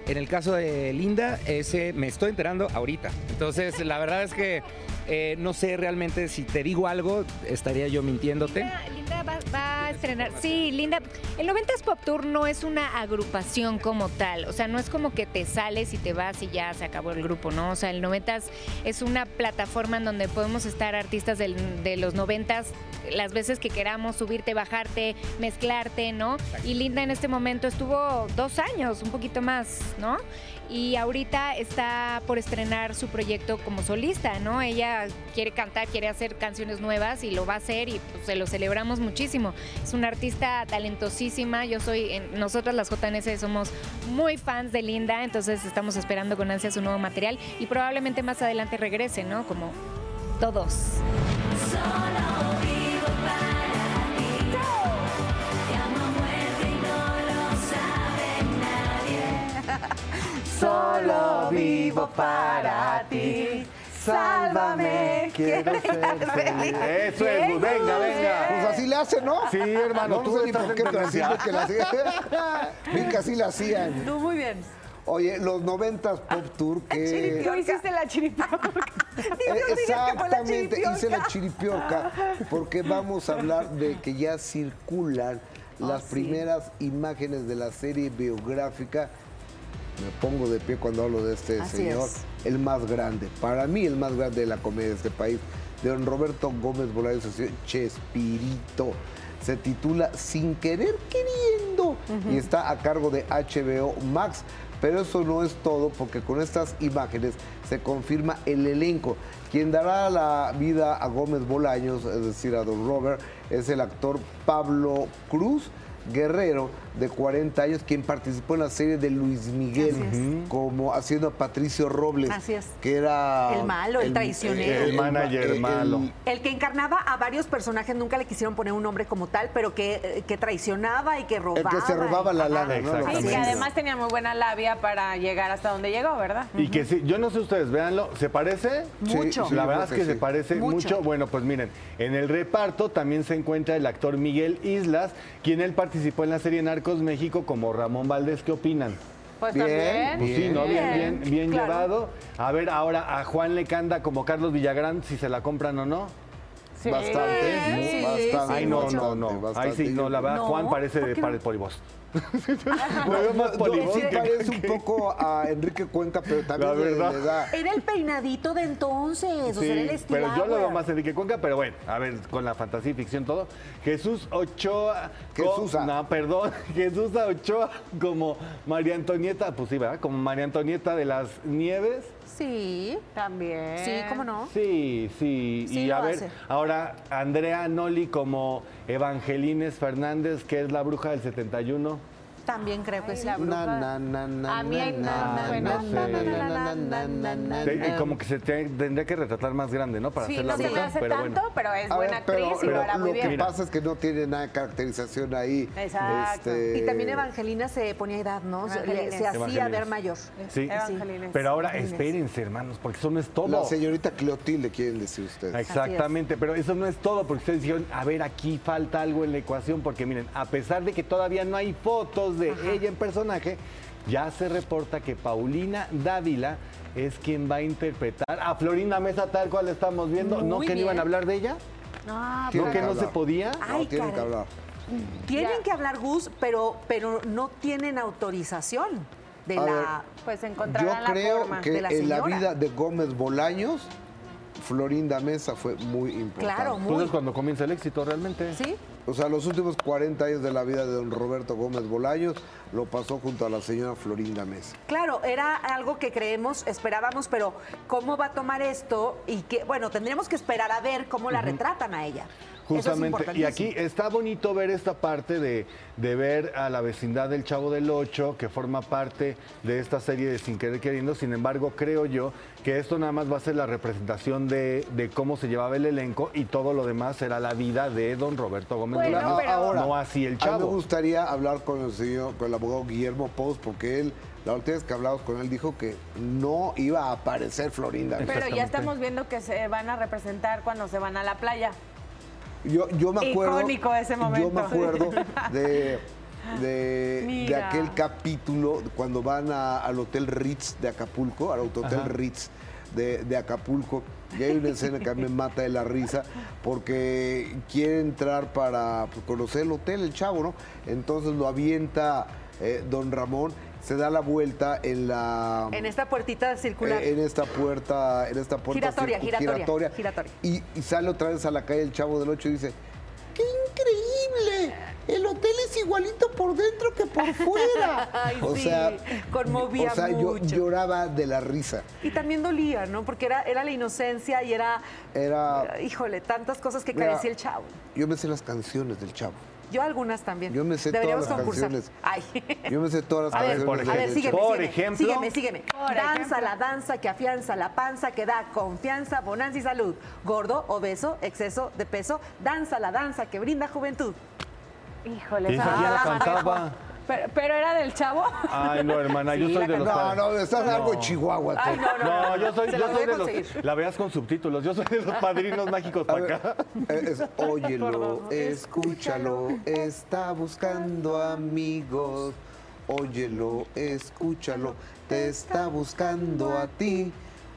En el caso de Linda, ese me estoy enterando ahorita. Entonces, la verdad es que no sé realmente si te digo algo, estaría yo mintiéndote. Linda va, va a estrenar. Sí, Linda. El 90s Pop Tour no es una agrupación como tal. O sea, no es como que te sales y te vas y ya se acabó el grupo, ¿no? O sea, el 90s es una plataforma en donde podemos estar artistas del- de los 90s las veces que queramos, subirte, bajarte, mezclarte, ¿no? Y Linda en este momento estuvo dos años, un poquito más, ¿no? Y ahorita está por estrenar su proyecto como solista, ¿no? Ella quiere cantar, quiere hacer canciones nuevas y lo va a hacer y pues, se lo celebramos muchísimo. Es una artista talentosísima. Yo soy, nosotros las JNS somos muy fans de Linda, entonces estamos esperando con ansia su nuevo material y probablemente más adelante regrese, ¿no? Como todos. Vivo para ti. Sálvame. Quiero ser feliz. Eso es, pues, venga, venga. Pues así le hacen, ¿no? Sí, hermano, No, tú sé ni por qué, pero así que la hacían. Vi que así la hacían. No, muy bien. Oye, los 90s Pop Tour que... Tú hiciste la chiripiorca. Eh, Exactamente, hice la chiripiorca porque vamos a hablar de que ya circulan las sí. primeras imágenes de la serie biográfica. Me pongo de pie cuando hablo de este Así señor, es. el más grande, para mí el más grande de la comedia de este país, de don Roberto Gómez Bolaños, Chespirito. Se titula Sin querer queriendo y está a cargo de HBO Max. Pero eso no es todo, porque con estas imágenes se confirma el elenco. Quien dará la vida a Gómez Bolaños, es decir, a don Robert, es el actor Pablo Cruz Guerrero, de 40 años, quien participó en la serie de Luis Miguel, como haciendo a Patricio Robles, Así es. que era... El malo, el traicionero. El manager el- malo. El que encarnaba a varios personajes, nunca le quisieron poner un nombre como tal, pero que, eh, que traicionaba y que robaba. El que se robaba la lana, ¿no? Lo Y además tenía muy buena labia para llegar hasta donde llegó, ¿verdad? Y que sí, yo no sé ustedes, véanlo, ¿se parece? Mucho. Sí, La verdad es que que se sí. parece Mucho. mucho. Bueno, pues miren, en el reparto también se encuentra el actor Miguel Islas, quien él participó en la serie Narcos México como Ramón Valdés. ¿Qué opinan? Pues Bien, también. Pues sí, ¿no? Bien, bien, bien claro. llevado. A ver, ahora a Juan le canta como Carlos Villagrán, si se la compran o no. Sí. Bastante, Sí, muy- sí, bastante. Ay, no, bastante, no, no. Ay, bastante. sí, no, la verdad, No, Juan parece ¿por de para el polibos. No, más polibos sí que- parece un poco a Enrique Cuenca, pero también La verdad. le da... Era el peinadito de entonces, o sea, era el pero yo lo veo más Enrique Cuenca, pero bueno, a ver, con la fantasía y ficción todo. Jesús Ochoa. Jesusa. No, perdón, Jesús Ochoa como María Antonieta, pues sí, ¿verdad? Como María Antonieta de las Nieves. Sí. También. Sí, ¿cómo no? Sí, sí. Sí y a ver, hace. ahora Andrea Noli como Evangelines Fernández, que es la bruja del 71. También creo que sí. Na, A mí, na, na. Como que se te- tendría que retratar más grande, ¿no? Para Sí, hacer la no se hace pero tanto, bueno. pero es A buena ver, pero, actriz y lo pero hará muy lo bien. que pasa es que no tiene nada de caracterización ahí. Exacto. Este, Y también Evangelina se ponía edad, ¿no? Se, Evangelina. se hacía Evangelina. ver mayor. Sí. Pero ahora espérense, hermanos, porque eso no es todo. La señorita Cleotilde quieren decir ustedes. Exactamente, pero eso no es todo, porque ustedes dijeron, a ver, aquí falta algo en la ecuación, porque miren, a pesar de que todavía no hay fotos de ella en personaje, ya se reporta que Paulina Dávila es quien va a interpretar a Florinda Mesa tal cual la estamos viendo. ¿No Muy que no iban a hablar de ella? Ah, ¿No que no se podía? Ay, tienen que hablar. Tienen que hablar Gus, pero, pero no tienen autorización de A la. ver, Pues Yo encontrarán la creo forma. que de la en la vida de Gómez Bolaños, Florinda Mesa fue muy importante. Claro, Pues es cuando comienza el éxito realmente. Sí. O sea, los últimos 40 años de la vida de don Roberto Gómez Bolaños lo pasó junto a la señora Florinda Mesa. Claro, era algo que creemos, esperábamos, pero ¿cómo va a tomar esto? Y que, bueno, tendríamos que esperar a ver cómo la retratan a ella. Eso es Justamente, y aquí está bonito ver esta parte de, de ver a la vecindad del Chavo del Ocho, que forma parte de esta serie de Sin Querer Queriendo. Sin embargo, creo yo que esto nada más va a ser la representación de, de cómo se llevaba el elenco y todo lo demás será la vida de don Roberto Gómez Bueno, Bolaños. pero- Ahora, no así el A mí me Chavo. gustaría hablar con el señor, con el abogado Guillermo Pous, porque él, la última vez que hablamos con él, dijo que no iba a aparecer Florinda. Pero ya estamos viendo que se van a representar cuando se van a la playa. Yo, yo me acuerdo. Icónico ese momento. Yo me acuerdo de, de, de aquel capítulo cuando van a- al Hotel Ritz de Acapulco, al Hotel Ajá. Ritz de, de Acapulco. Y hay una escena que a mí me mata de la risa porque quiere entrar para pues, conocer el hotel, el chavo, ¿no? Entonces lo avienta eh, don Ramón, se da la vuelta en la. En esta puertita circular. Eh, en esta puerta, en esta puerta Giratoria, circu- giratoria, giratoria. Y, y sale otra vez a la calle el chavo del 8 y dice, ¡qué increíble! El hotel es igualito por dentro que por fuera. Ay, o sí, sea, conmovía o sea, yo mucho. lloraba de la risa. Y también dolía, ¿no? Porque era, era la inocencia y era, Era, híjole, tantas cosas que carecía el chavo. yo me sé las canciones del chavo. Yo algunas también. Yo me sé Deberíamos todas las concursar. canciones. Ay. Yo me sé todas las A ver, canciones a ver, sígueme, chavo. sígueme, sígueme, sígueme. danza, la danza que afianza la panza, que da confianza, bonanza y salud. Gordo, obeso, exceso de peso. Danza, la danza que brinda juventud. Híjole, Esa ya la no cantaba. Pero, pero era del chavo. Ay, no, hermana, yo Sí, soy la de los No, padres. no, estás algo de Chihuahua. tú. Ay, no, no, no, yo soy, yo soy de los. La veas con subtítulos. Yo soy de los padrinos mágicos para acá. Eh, es, óyelo, escúchalo, está buscando amigos. Óyelo, escúchalo, te está buscando a ti.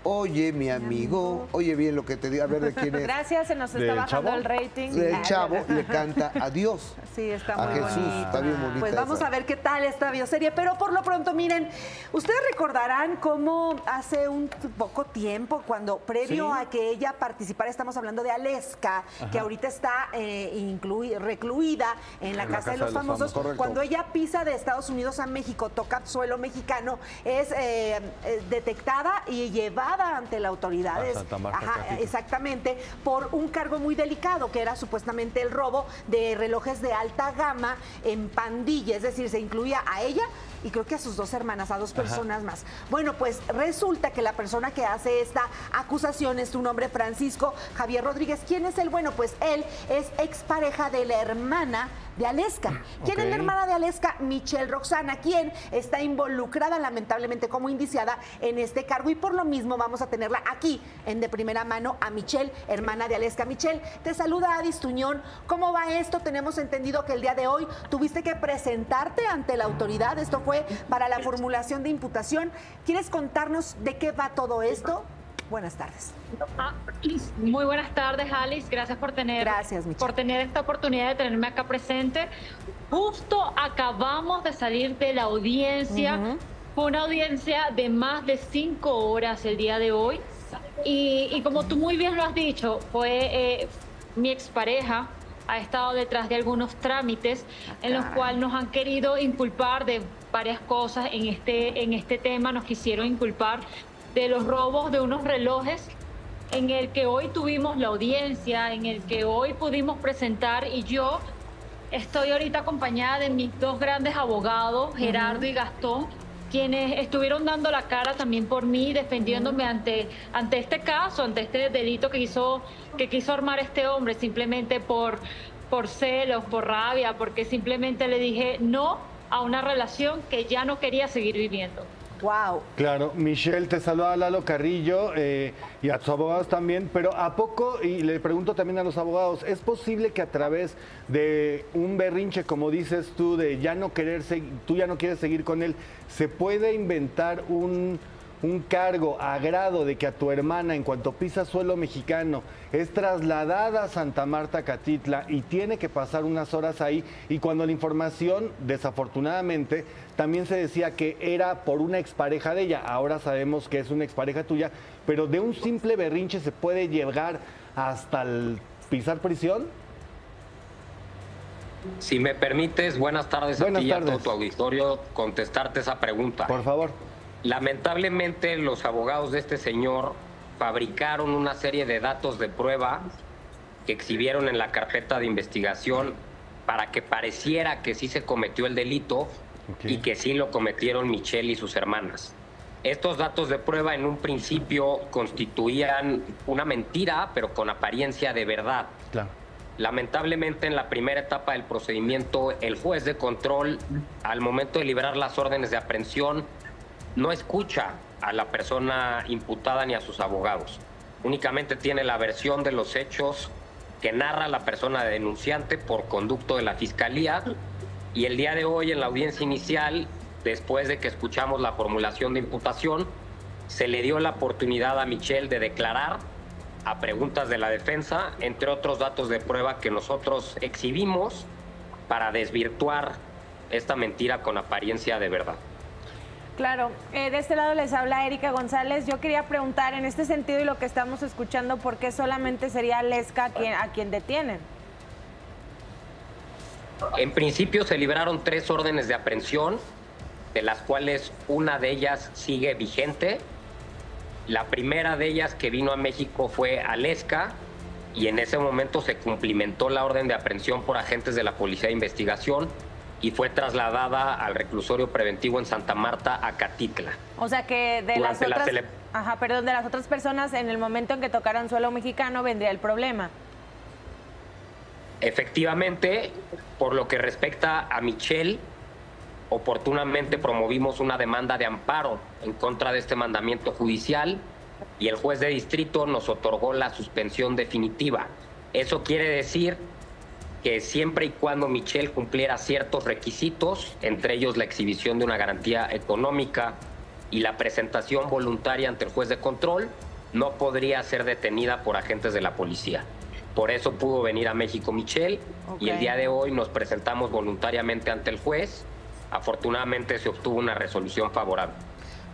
Oye, mi amigo, oye bien lo que te digo. A ver de quién es. Gracias, se nos está ¿Del bajando Chavo? el rating. El chavo le canta a Dios. Sí, está A muy Jesús, bonita. está bien bonita Pues vamos esa. a ver qué tal esta bioserie, pero por lo pronto, miren, ustedes recordarán cómo hace un poco tiempo, cuando previo Sí. a que ella participara, estamos hablando de Aleska, que ahorita está eh, inclui- recluida en la, casa, de los famosos, cuando ella pisa de Estados Unidos a México, toca suelo mexicano, es eh, eh, detectada y llevada ante la autoridad. Es- ajá, exactamente, por un cargo muy delicado, que era supuestamente el robo de relojes de alta gama en pandilla, es decir, se incluía a ella y creo que a sus dos hermanas, a dos personas más. Bueno, pues resulta que la persona que hace esta acusación es un hombre Francisco Javier Rodríguez. ¿Quién es él? Bueno, pues él es expareja de la hermana de Aleska. ¿Quién es la hermana de Aleska? Michelle Roxana, quien está involucrada lamentablemente como indiciada en este cargo y por lo mismo vamos a tenerla aquí en de primera mano a Michelle, hermana de Aleska. Michelle, te saluda Adis Tuñón. ¿Cómo va esto? Tenemos entendido que el día de hoy tuviste que presentarte ante la autoridad. Esto fue para la formulación de imputación. ¿Quieres contarnos de qué va todo esto? Buenas tardes. Ah, muy buenas tardes, Alice. Gracias por tener, Gracias, por tener esta oportunidad de tenerme acá presente. Justo acabamos de salir de la audiencia. Fue una audiencia de más de cinco horas el día de hoy. Y, y como tú muy bien lo has dicho, fue eh, mi expareja ha estado detrás de algunos trámites en los cuales nos han querido inculpar de varias cosas en este, en este tema, nos quisieron inculpar de los robos de unos relojes en el que hoy tuvimos la audiencia, en el que hoy pudimos presentar y yo estoy ahorita acompañada de mis dos grandes abogados, Gerardo y Gastón, quienes estuvieron dando la cara también por mí, defendiéndome ante, ante este caso, ante este delito que hizo, que quiso armar este hombre, simplemente por, por celos, por rabia, porque simplemente le dije no a una relación que ya no quería seguir viviendo. Wow. Claro, Michelle, te saluda Lalo Carrillo eh, y a tus abogados también, pero ¿a poco, y le pregunto también a los abogados, ¿es posible que a través de un berrinche, como dices tú, de ya no querer, tú ya no quieres seguir con él, se puede inventar un un cargo a grado de que a tu hermana, en cuanto pisa suelo mexicano, es trasladada a Santa Marta, Catitla, y tiene que pasar unas horas ahí, y cuando la información, desafortunadamente, también se decía que era por una expareja de ella, ahora sabemos que es una expareja tuya, pero de un simple berrinche se puede llegar hasta el pisar prisión? Si me permites, buenas tardes a ti y a todo tu auditorio, contestarte esa pregunta. Por favor. Lamentablemente los abogados de este señor fabricaron una serie de datos de prueba que exhibieron en la carpeta de investigación para que pareciera que sí se cometió el delito y que sí lo cometieron Michelle y sus hermanas. Estos datos de prueba en un principio constituían una mentira, pero con apariencia de verdad. Lamentablemente en la primera etapa del procedimiento, el juez de control, al momento de liberar las órdenes de aprehensión, no escucha a la persona imputada ni a sus abogados. Únicamente tiene la versión de los hechos que narra la persona denunciante por conducto de la fiscalía. Y el día de hoy, en la audiencia inicial, después de que escuchamos la formulación de imputación, se le dio la oportunidad a Michelle de declarar a preguntas de la defensa, entre otros datos de prueba que nosotros exhibimos para desvirtuar esta mentira con apariencia de verdad. Claro, eh, de este lado les habla Erika González. Yo quería preguntar en este sentido y lo que estamos escuchando, ¿por qué solamente sería Lesca a quien, detienen? En principio se liberaron tres órdenes de aprehensión, de las cuales una de ellas sigue vigente. La primera de ellas que vino a México fue Alesca y en ese momento se cumplimentó la orden de aprehensión por agentes de la Policía de Investigación y fue trasladada al reclusorio preventivo en Santa Marta, a Catitla. O sea que de las otras, ajá, perdón, de las otras personas en el momento en que tocaran suelo mexicano vendría el problema. Efectivamente, por lo que respecta a Michelle, oportunamente promovimos una demanda de amparo en contra de este mandamiento judicial y el juez de distrito nos otorgó la suspensión definitiva. Eso quiere decir que siempre y cuando Michelle cumpliera ciertos requisitos, entre ellos la exhibición de una garantía económica y la presentación voluntaria ante el juez de control, no podría ser detenida por agentes de la policía. Por eso pudo venir a México Michelle y el día de hoy nos presentamos voluntariamente ante el juez. Afortunadamente se obtuvo una resolución favorable.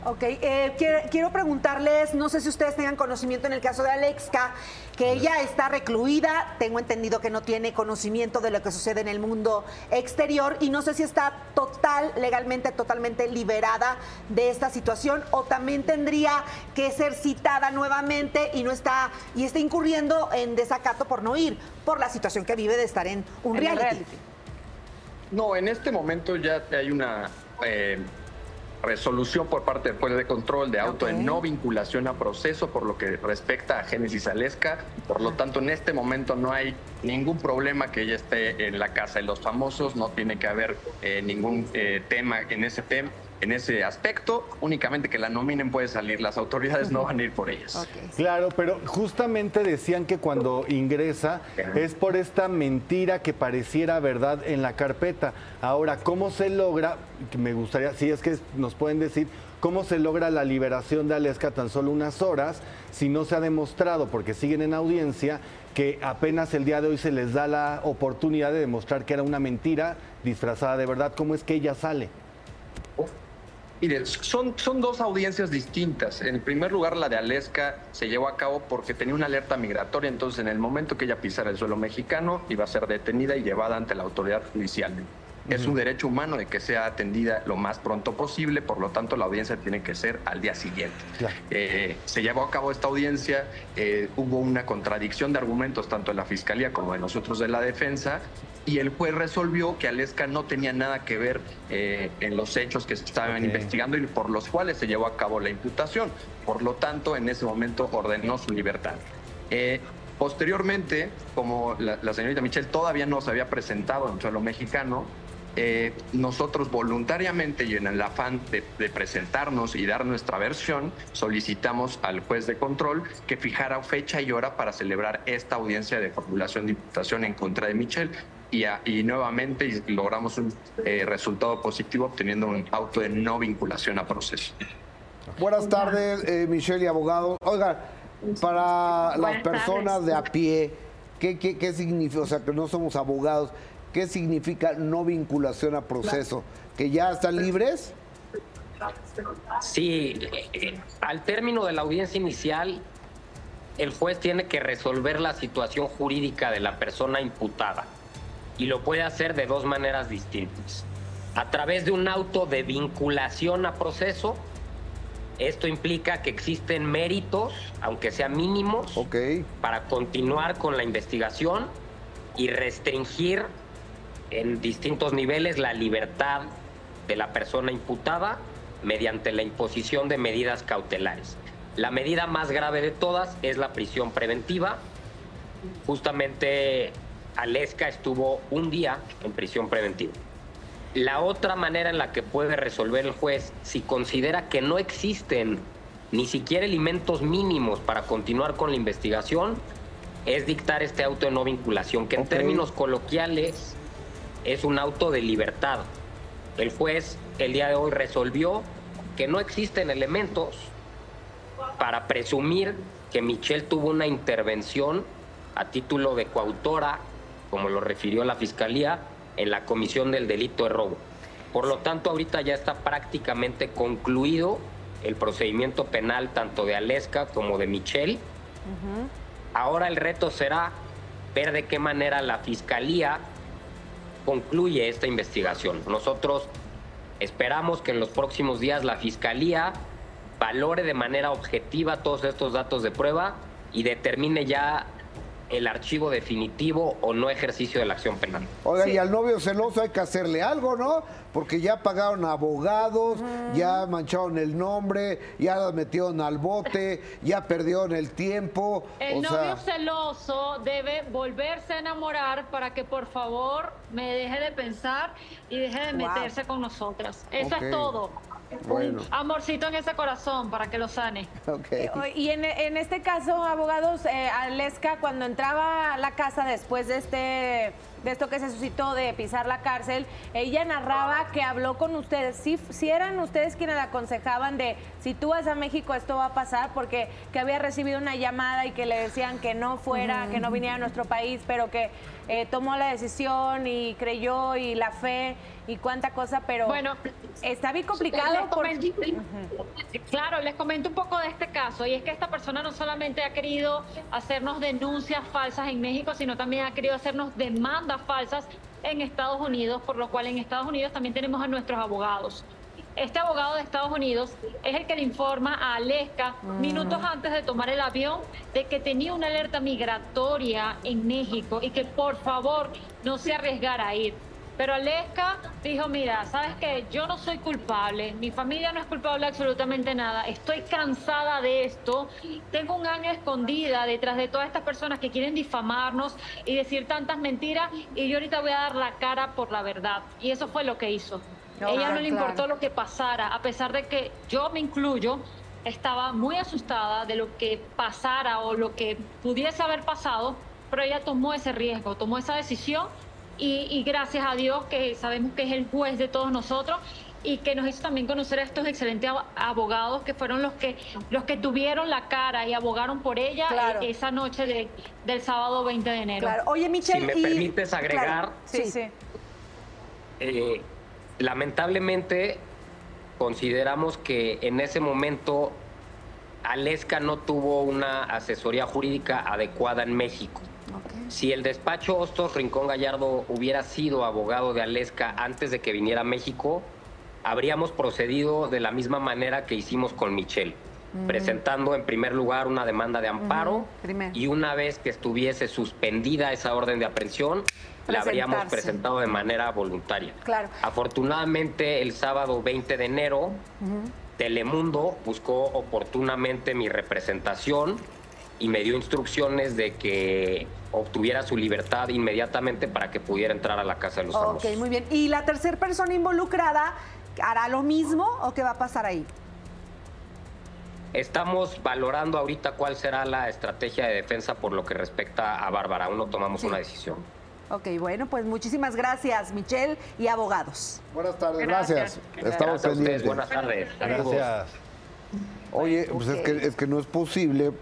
Ok, eh, quiero, preguntarles, no sé si ustedes tengan conocimiento en el caso de Alexka, que ella está recluida, tengo entendido que no tiene conocimiento de lo que sucede en el mundo exterior y no sé si está total, legalmente, totalmente liberada de esta situación o también tendría que ser citada nuevamente y no está, y está incurriendo en desacato por no ir, por la situación que vive de estar en un reality. No, en este momento ya hay una... Eh, resolución por parte del juez de control de auto de no vinculación a proceso por lo que respecta a Génesis Alesca. Por lo tanto, en este momento no hay ningún problema que ella esté en la casa de los famosos, no tiene que haber eh, ningún eh, tema en ese tema en ese aspecto, únicamente que la nominen puede salir, las autoridades no van a ir por ellas. Claro, pero justamente decían que cuando ingresa es por esta mentira que pareciera verdad en la carpeta. Ahora, ¿cómo se logra? Me gustaría, si es que nos pueden decir, ¿cómo se logra la liberación de Aleska tan solo unas horas si no se ha demostrado, porque siguen en audiencia, que apenas el día de hoy se les da la oportunidad de demostrar que era una mentira disfrazada de verdad? ¿Cómo es que ella sale? Mire, son, son dos audiencias distintas. En primer lugar, la de Aleska se llevó a cabo porque tenía una alerta migratoria, entonces en el momento que ella pisara el suelo mexicano iba a ser detenida y llevada ante la autoridad judicial. Es un derecho humano de que sea atendida lo más pronto posible, por lo tanto la audiencia tiene que ser al día siguiente. Eh, se llevó a cabo esta audiencia, eh, hubo una contradicción de argumentos tanto en la Fiscalía como de nosotros de la defensa, y el juez resolvió que Aleska no tenía nada que ver eh, en los hechos que se estaban investigando y por los cuales se llevó a cabo la imputación. Por lo tanto, en ese momento ordenó su libertad. Eh, posteriormente, como la, señorita Michelle todavía no se había presentado en suelo mexicano, eh, nosotros voluntariamente y en el afán de, presentarnos y dar nuestra versión, solicitamos al juez de control que fijara fecha y hora para celebrar esta audiencia de formulación de imputación en contra de Michelle y, nuevamente logramos un eh, resultado positivo obteniendo un auto de no vinculación a proceso. Buenas tardes, eh, Michelle y abogado. Oiga, para las personas de a pie, ¿qué, qué, significa? O sea, que no somos abogados, ¿qué significa no vinculación a proceso? ¿Que ya están libres? Sí, eh, al término de la audiencia inicial, el juez tiene que resolver la situación jurídica de la persona imputada y lo puede hacer de dos maneras distintas. A través de un auto de vinculación a proceso, esto implica que existen méritos, aunque sean mínimos, para continuar con la investigación y restringir en distintos niveles la libertad de la persona imputada mediante la imposición de medidas cautelares. La medida más grave de todas es la prisión preventiva. Justamente Aleska estuvo un día en prisión preventiva. La otra manera en la que puede resolver el juez, si considera que no existen ni siquiera elementos mínimos para continuar con la investigación, es dictar este auto de no vinculación, que en términos coloquiales es un auto de libertad. El juez el día de hoy resolvió que no existen elementos para presumir que Michelle tuvo una intervención a título de coautora como lo refirió la Fiscalía, en la comisión del delito de robo. Por lo tanto, ahorita ya está prácticamente concluido el procedimiento penal tanto de Aleska como de Michelle. Ahora el reto será ver de qué manera la Fiscalía concluye esta investigación. Nosotros esperamos que en los próximos días la Fiscalía valore de manera objetiva todos estos datos de prueba y determine ya el archivo definitivo o no ejercicio de la acción penal. Oiga, y al novio celoso hay que hacerle algo, ¿no? Porque ya pagaron abogados, ya mancharon el nombre, ya lo metieron al bote, ya perdieron el tiempo. El novio celoso debe volverse a enamorar para que por favor me deje de pensar y deje de meterse con nosotras. Eso es todo. Un amorcito en ese corazón para que lo sane. Y en, este caso, abogados, eh, Aleska, cuando entraba a la casa después de este de esto que se suscitó de pisar la cárcel, ella narraba que habló con ustedes. Si, si eran ustedes quienes la aconsejaban de si tú vas a México esto va a pasar, porque que había recibido una llamada y que le decían que no fuera, que no viniera a nuestro país, pero que eh, tomó la decisión y creyó y la fe y cuánta cosa, pero bueno, está bien complicado. Claro, les comento un poco de este caso y es que esta persona no solamente ha querido hacernos denuncias falsas en México, sino también ha querido hacernos demandas falsas en Estados Unidos, por lo cual en Estados Unidos también tenemos a nuestros abogados. Este abogado de Estados Unidos es el que le informa a Aleska mm. minutos antes de tomar el avión de que tenía una alerta migratoria en México y que por favor no se arriesgara a ir. Pero Aleska dijo, mira, sabes que yo no soy culpable, mi familia no es culpable absolutamente nada, estoy cansada de esto, tengo un año escondida detrás de todas estas personas que quieren difamarnos y decir tantas mentiras y yo ahorita voy a dar la cara por la verdad. Y eso fue lo que hizo. Ella no le importó lo que pasara, a pesar de que yo me incluyo, estaba muy asustada de lo que pasara o lo que pudiese haber pasado, pero ella tomó ese riesgo, tomó esa decisión y, gracias a Dios que sabemos que es el juez de todos nosotros y que nos hizo también conocer a estos excelentes abogados que fueron los que los que tuvieron la cara y abogaron por ella esa noche de, del sábado 20 de enero. Oye, Michelle, si me permites agregar, sí, sí. Eh, lamentablemente consideramos que en ese momento Aleska no tuvo una asesoría jurídica adecuada en México. Si el despacho Hostos Rincón Gallardo hubiera sido abogado de Aleska antes de que viniera a México, habríamos procedido de la misma manera que hicimos con Michelle, presentando en primer lugar una demanda de amparo y una vez que estuviese suspendida esa orden de aprehensión, la habríamos presentado de manera voluntaria. Claro. Afortunadamente, el sábado 20 de enero. Telemundo buscó oportunamente mi representación y me dio instrucciones de que obtuviera su libertad inmediatamente para que pudiera entrar a la casa de los Ok, famosos. muy bien. ¿Y la tercera persona involucrada hará lo mismo o qué va a pasar ahí? Estamos valorando ahorita cuál será la estrategia de defensa por lo que respecta a Bárbara. Aún no tomamos una decisión. Ok, bueno, pues muchísimas gracias, Michelle y abogados. Buenas tardes, Gracias. gracias. Estamos Gracias pendientes. buenas tardes. Saludos. Oye, pues es, que, es que no es posible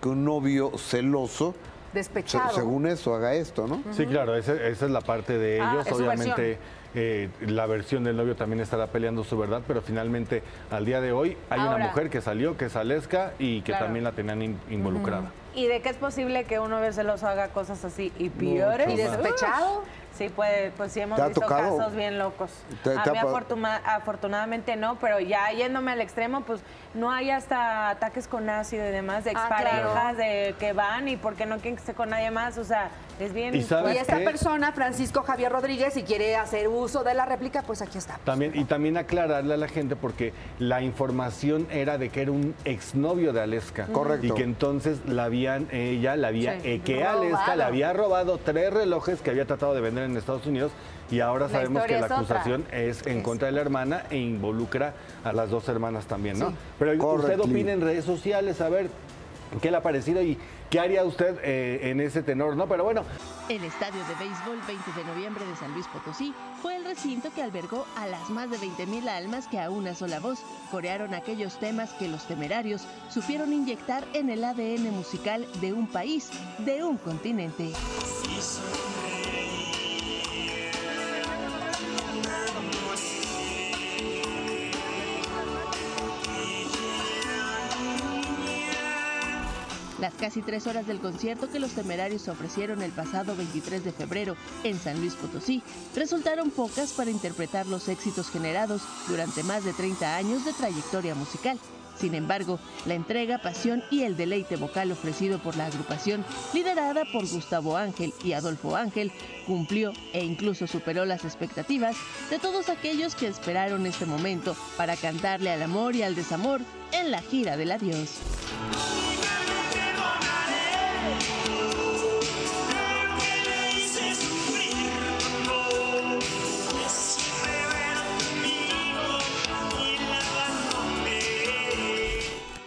que un novio celoso, Despechado. según eso, haga esto, ¿no? Sí, claro, esa, esa es la parte de Ah, ellos. Obviamente, eh, la versión del novio también estará peleando su verdad, pero finalmente, al día de hoy, hay Ahora. una mujer que salió, que es Aleska, y que Claro. también la tenían in- involucrada. ¿Y de qué es posible que uno celoso haga cosas así y peores? ¿Y despechado? Sí, puede, pues sí hemos ¿Te ha visto tocado? casos bien locos. ¿Te- a mí afortuna- afortunadamente no, pero ya yéndome al extremo, pues no hay hasta ataques con ácido y demás de Ah, exparejas claro. de que van y porque no quieren que esté con nadie más, o sea, es bien ¿Y sabes Y esta qué? persona, Francisco Javier Rodríguez, si quiere hacer uso de la réplica, pues aquí está. También, y también aclararle a la gente porque la información era de que era un exnovio de Aleska. Correcto. Y que entonces la habían, ella la había, Sí. eh, que Robado. Aleska le había robado tres relojes que había tratado de vender en Estados Unidos y ahora La sabemos que la es otra. acusación es en contra de la hermana e involucra a las dos hermanas también, ¿no? Sí. Pero usted opina en redes sociales, a ver qué le ha parecido y qué haría usted eh, en ese tenor, ¿no? Pero bueno, El estadio de béisbol 20 de noviembre de San Luis Potosí fue el recinto que albergó a las más de 20.000 almas que a una sola voz corearon aquellos temas que los temerarios supieron inyectar en el ADN musical de un país, de un continente. Las casi tres horas del concierto que los temerarios ofrecieron el pasado 23 de febrero en San Luis Potosí resultaron pocas para interpretar los éxitos generados durante más de 30 años de trayectoria musical. Sin embargo, la entrega, pasión y el deleite vocal ofrecido por la agrupación, liderada por Gustavo Ángel y Adolfo Ángel, cumplió e incluso superó las expectativas de todos aquellos que esperaron este momento para cantarle al amor y al desamor en la gira del adiós.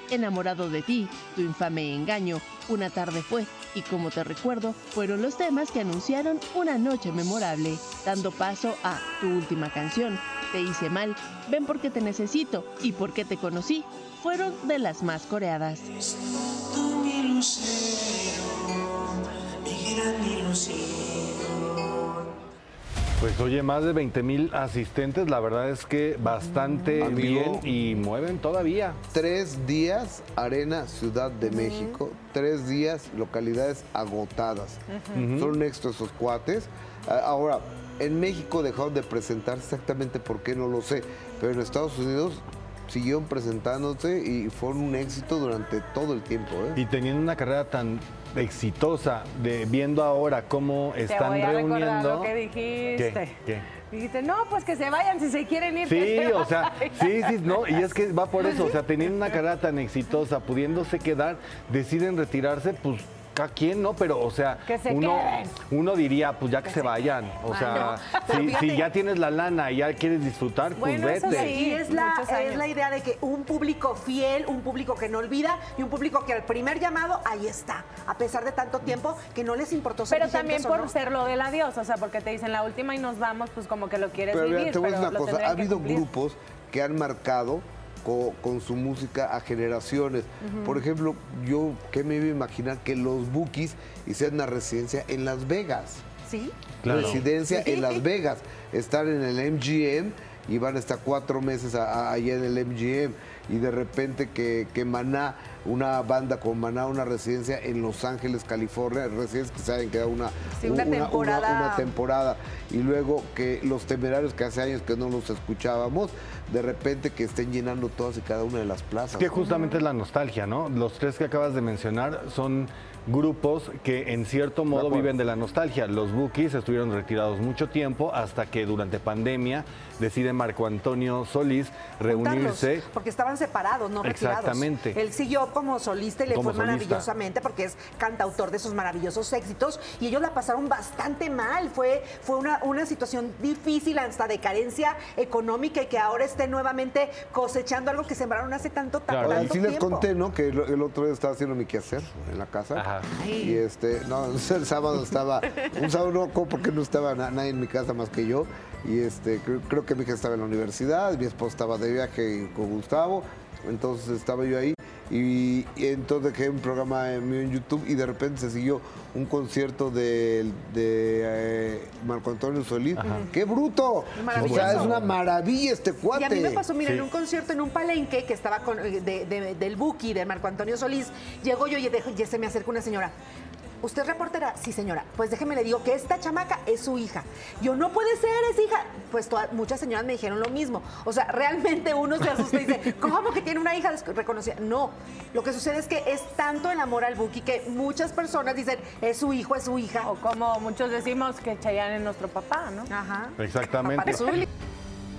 Enamorado de ti, tu infame engaño, una tarde fue, y como te recuerdo, fueron los temas que anunciaron una noche memorable, dando paso a tu última canción, Te hice mal, ven porque te necesito y porque te conocí, fueron de las más coreadas. Mi ilusión. Pues oye, más de 20 mil asistentes, la verdad es que bastante Amigo. bien y mueven todavía. Tres días, Arena Ciudad de México. Tres días, localidades agotadas. Son éxitos esos cuates. Ah, Ahora, en México dejaron de presentarse exactamente por qué, no lo sé. Pero en Estados Unidos siguieron presentándose y fueron un éxito durante todo el tiempo. ¿eh? Y teniendo una carrera tan exitosa, de viendo ahora cómo Te están voy a recordar reuniendo. lo que dijiste. ¿Qué? ¿Qué? Dijiste, no, pues que se vayan si se quieren ir. que Sí, se o sea, vayan". sí, sí, no, y es que va por eso, o sea, teniendo una carrera tan exitosa, pudiéndose quedar, deciden retirarse, pues cada quien, ¿no? Pero, o sea, Que se uno, queden. uno diría, pues ya que, se vayan, o sea, no. Si, ya tienes la lana y ya quieres disfrutar, pues eso vete. sí, es la, es la idea de que un público fiel, un público que no olvida y un público que al primer llamado ahí está, a pesar de tanto tiempo que no les importó ser Pero también por no. ser lo del adiós, o sea, porque te dicen la última y nos vamos, pues como que lo quieres Pero vivir. mira, te voy a pero decir una cosa, ha habido cumplir. grupos que han marcado co- con, su música a generaciones. Por ejemplo, yo que me iba a imaginar que los Bookies hicieran una residencia en Las Vegas. Sí. Claro. Residencia Sí. en Las Vegas. Estar en el MGM y van a estar cuatro meses allá en el MGM. Y de repente que, que Maná una banda con Maná, una residencia en Los Ángeles, California, residencias que se hayan quedado una, Sí, una temporada. una temporada. Y luego que los temerarios que hace años que no los escuchábamos, de repente que estén llenando todas y cada una de las plazas. Que justamente es la nostalgia, ¿no? Los tres que acabas de mencionar son grupos que en cierto modo viven de la nostalgia. Los Bookies estuvieron retirados mucho tiempo hasta que durante pandemia decide Marco Antonio Solís reunirse. juntarlos, porque estaban separados, no retirados. Exactamente. Él siguió como solista y le Como fue solista. maravillosamente porque es cantautor de esos maravillosos éxitos y ellos la pasaron bastante mal. Fue, fue una, una situación difícil, hasta de carencia económica y que ahora esté nuevamente cosechando algo que sembraron hace tanto, tan- Oye, tanto sí les tiempo. conté, ¿no? Que el, el otro día estaba haciendo mi quehacer en la casa. Y este, no, el sábado estaba, un sábado no, como porque no estaba na- nadie en mi casa más que yo. Y este, creo, creo que mi hija estaba en la universidad, mi esposa estaba de viaje con Gustavo, entonces estaba yo ahí. Y, y entonces dejé un programa mío en YouTube y de repente se siguió un concierto de, de eh, Marco Antonio Solís. ¡Qué bruto! O Maravilloso. sea, es una maravilla este cuate. Y a mí me pasó, mira, Sí. en un concierto en un palenque que estaba con, eh, de- de- del Buki, de Marco Antonio Solís, llegó yo y, y se me acerca una señora. ¿Usted es reportera? Sí, señora. Pues déjeme le digo que esta chamaca es su hija. Yo, no puede ser, es hija. Pues todas- muchas señoras me dijeron lo mismo. O sea, realmente uno se asusta y dice, ¿cómo que tiene una hija reconocida? No. Lo que sucede es que es tanto el amor al Buki que muchas personas dicen, es su hijo, es su hija. O como muchos decimos que Chayanne es nuestro papá, ¿no? Ajá. Exactamente.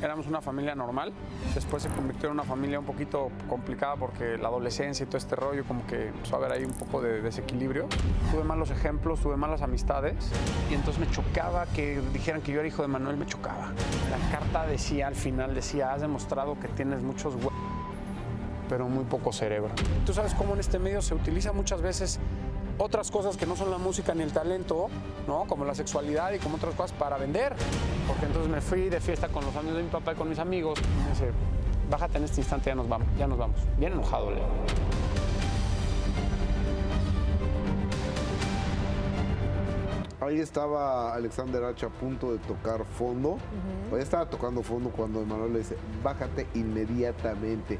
Éramos una familia normal, después se convirtió en una familia un poquito complicada porque la adolescencia y todo este rollo como que empezó a haber ahí un poco de desequilibrio. Tuve malos ejemplos, tuve malas amistades y entonces me chocaba que dijeran que yo era hijo de Manuel, me chocaba. La carta decía, al final decía, has demostrado que tienes muchos hue- pero muy poco cerebro. Tú sabes cómo en este medio se utiliza muchas veces otras cosas que no son la música ni el talento, ¿no? Como la sexualidad y como otras cosas para vender. Porque entonces me fui de fiesta con los amigos de mi papá y con mis amigos. Y me dice, bájate en este instante, ya nos vamos, ya nos vamos. Bien enojado, Leo. Ahí estaba Alexander H. a punto de tocar fondo. Ahí estaba tocando fondo cuando Emanuel le dice, bájate inmediatamente.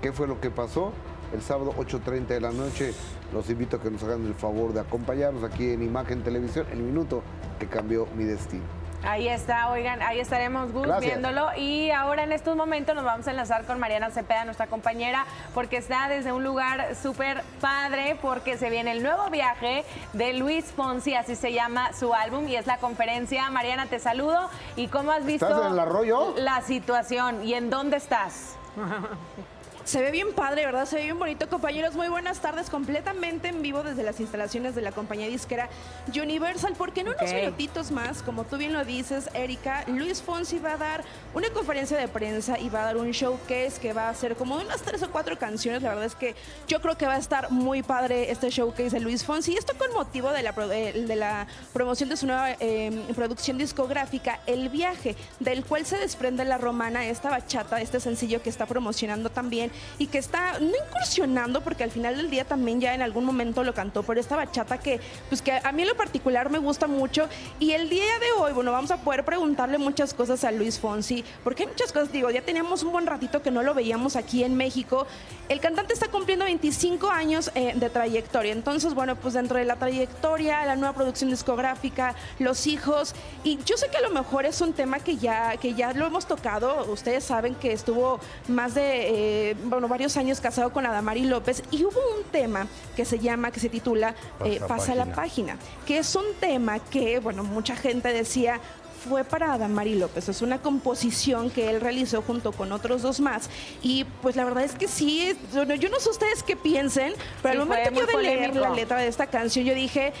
¿Qué fue lo que pasó? El sábado 8.30 de la noche los invito a que nos hagan el favor de acompañarnos aquí en Imagen Televisión, el minuto que cambió mi destino. Ahí está, oigan, ahí estaremos Gus Gracias. viéndolo. Y ahora en estos momentos nos vamos a enlazar con Mariana Cepeda, nuestra compañera, porque está desde un lugar súper padre, porque se viene el nuevo viaje de Luis Fonsi, así se llama su álbum, y es la conferencia. Mariana, te saludo. ¿Y cómo has visto ¿Estás en el arroyo? la situación? ¿Y en dónde estás? Se ve bien padre, ¿verdad? Se ve bien bonito, compañeros. Muy buenas tardes, completamente en vivo desde las instalaciones de la compañía disquera Universal. Porque en unos Ok. minutitos más, como tú bien lo dices, Erika, Luis Fonsi va a dar una conferencia de prensa y va a dar un showcase que va a ser como unas tres o cuatro canciones. La verdad es que yo creo que va a estar muy padre este showcase de Luis Fonsi. Y esto con motivo de la, pro- eh, de la promoción de su nueva eh, producción discográfica, El Viaje, del cual se desprende La Romana, esta bachata, este sencillo que está promocionando también y que está no incursionando, porque al final del día también ya en algún momento lo cantó, pero esta bachata que, pues que a mí en lo particular me gusta mucho. Y el día de hoy, bueno, vamos a poder preguntarle muchas cosas a Luis Fonsi, porque hay muchas cosas, digo, ya teníamos un buen ratito que no lo veíamos aquí en México. El cantante está cumpliendo 25 años eh, de trayectoria, entonces, bueno, pues dentro de la trayectoria, la nueva producción discográfica, los hijos, y yo sé que a lo mejor es un tema que ya, que ya lo hemos tocado, ustedes saben que estuvo más de, eh, bueno, varios años casado con Adamari López, y hubo un tema que se llama, que se titula eh, Pasa Pasa la página. que es un tema que, bueno, mucha gente decía, fue para Adamari López. Es una composición que él realizó junto con otros dos más. Y pues la verdad es que sí, es- bueno, yo no sé ustedes qué piensen, pero Sí, al momento yo de leer la letra de esta canción, yo dije,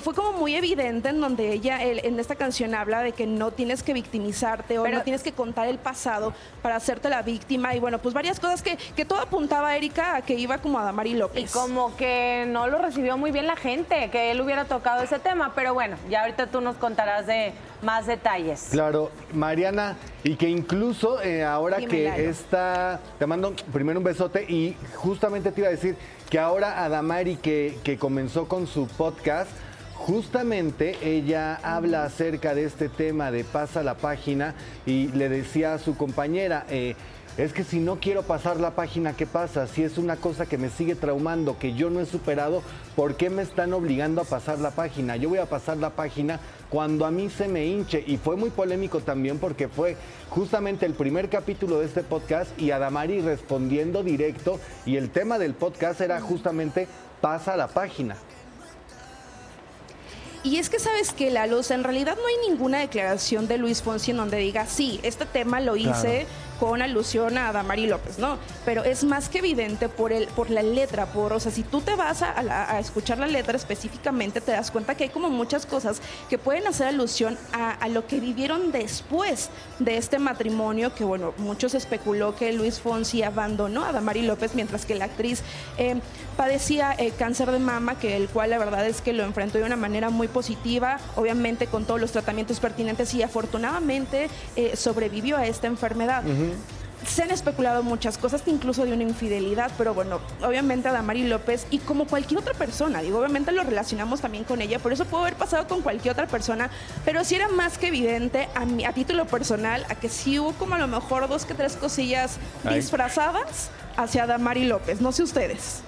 fue como muy evidente en donde ella él- en esta canción habla de que no tienes que victimizarte o Pero- no tienes que contar el pasado para hacerte la víctima. Y bueno, pues varias cosas que, que todo apuntaba a Erika a que iba como Adamari López. Y como que no lo recibió muy bien la gente, que él hubiera tocado ese tema, pero bueno, ya ahorita tú nos contarás de más detalles. Claro, Mariana, y que incluso eh, ahora Dime, que Lalo. está, te mando primero un besote y justamente te iba a decir que ahora Adamari que, que comenzó con su podcast, justamente ella habla acerca de este tema de pasa la página y le decía a su compañera, eh, es que si no quiero pasar la página, ¿qué pasa? Si es una cosa que me sigue traumando, que yo no he superado, ¿por qué me están obligando a pasar la página? Yo voy a pasar la página cuando a mí se me hinche. Y fue muy polémico también porque fue justamente el primer capítulo de este podcast y Adamari respondiendo directo y el tema del podcast era justamente pasa la página. Y es que sabes que la luz, en realidad no hay ninguna declaración de Luis Fonsi en donde diga, sí, este tema lo hice con alusión a Damari López, ¿no? Pero es más que evidente por, el, por la letra, por, o sea, si tú te vas a, a escuchar la letra específicamente, te das cuenta que hay como muchas cosas que pueden hacer alusión a, a lo que vivieron después de este matrimonio, que bueno, muchos especuló que Luis Fonsi abandonó a Damari López, mientras que la actriz eh, padecía eh, cáncer de mama, que el cual la verdad es que lo enfrentó de una manera muy positiva, obviamente con todos los tratamientos pertinentes y afortunadamente eh, sobrevivió a esta enfermedad. Se han especulado muchas cosas, incluso de una infidelidad, pero bueno, obviamente a Damari López y como cualquier otra persona, digo, obviamente lo relacionamos también con ella, por eso pudo haber pasado con cualquier otra persona, pero sí era más que evidente a, mi- a título personal, a que sí hubo como a lo mejor dos que tres cosillas Ay. disfrazadas hacia Damari López, no sé ustedes.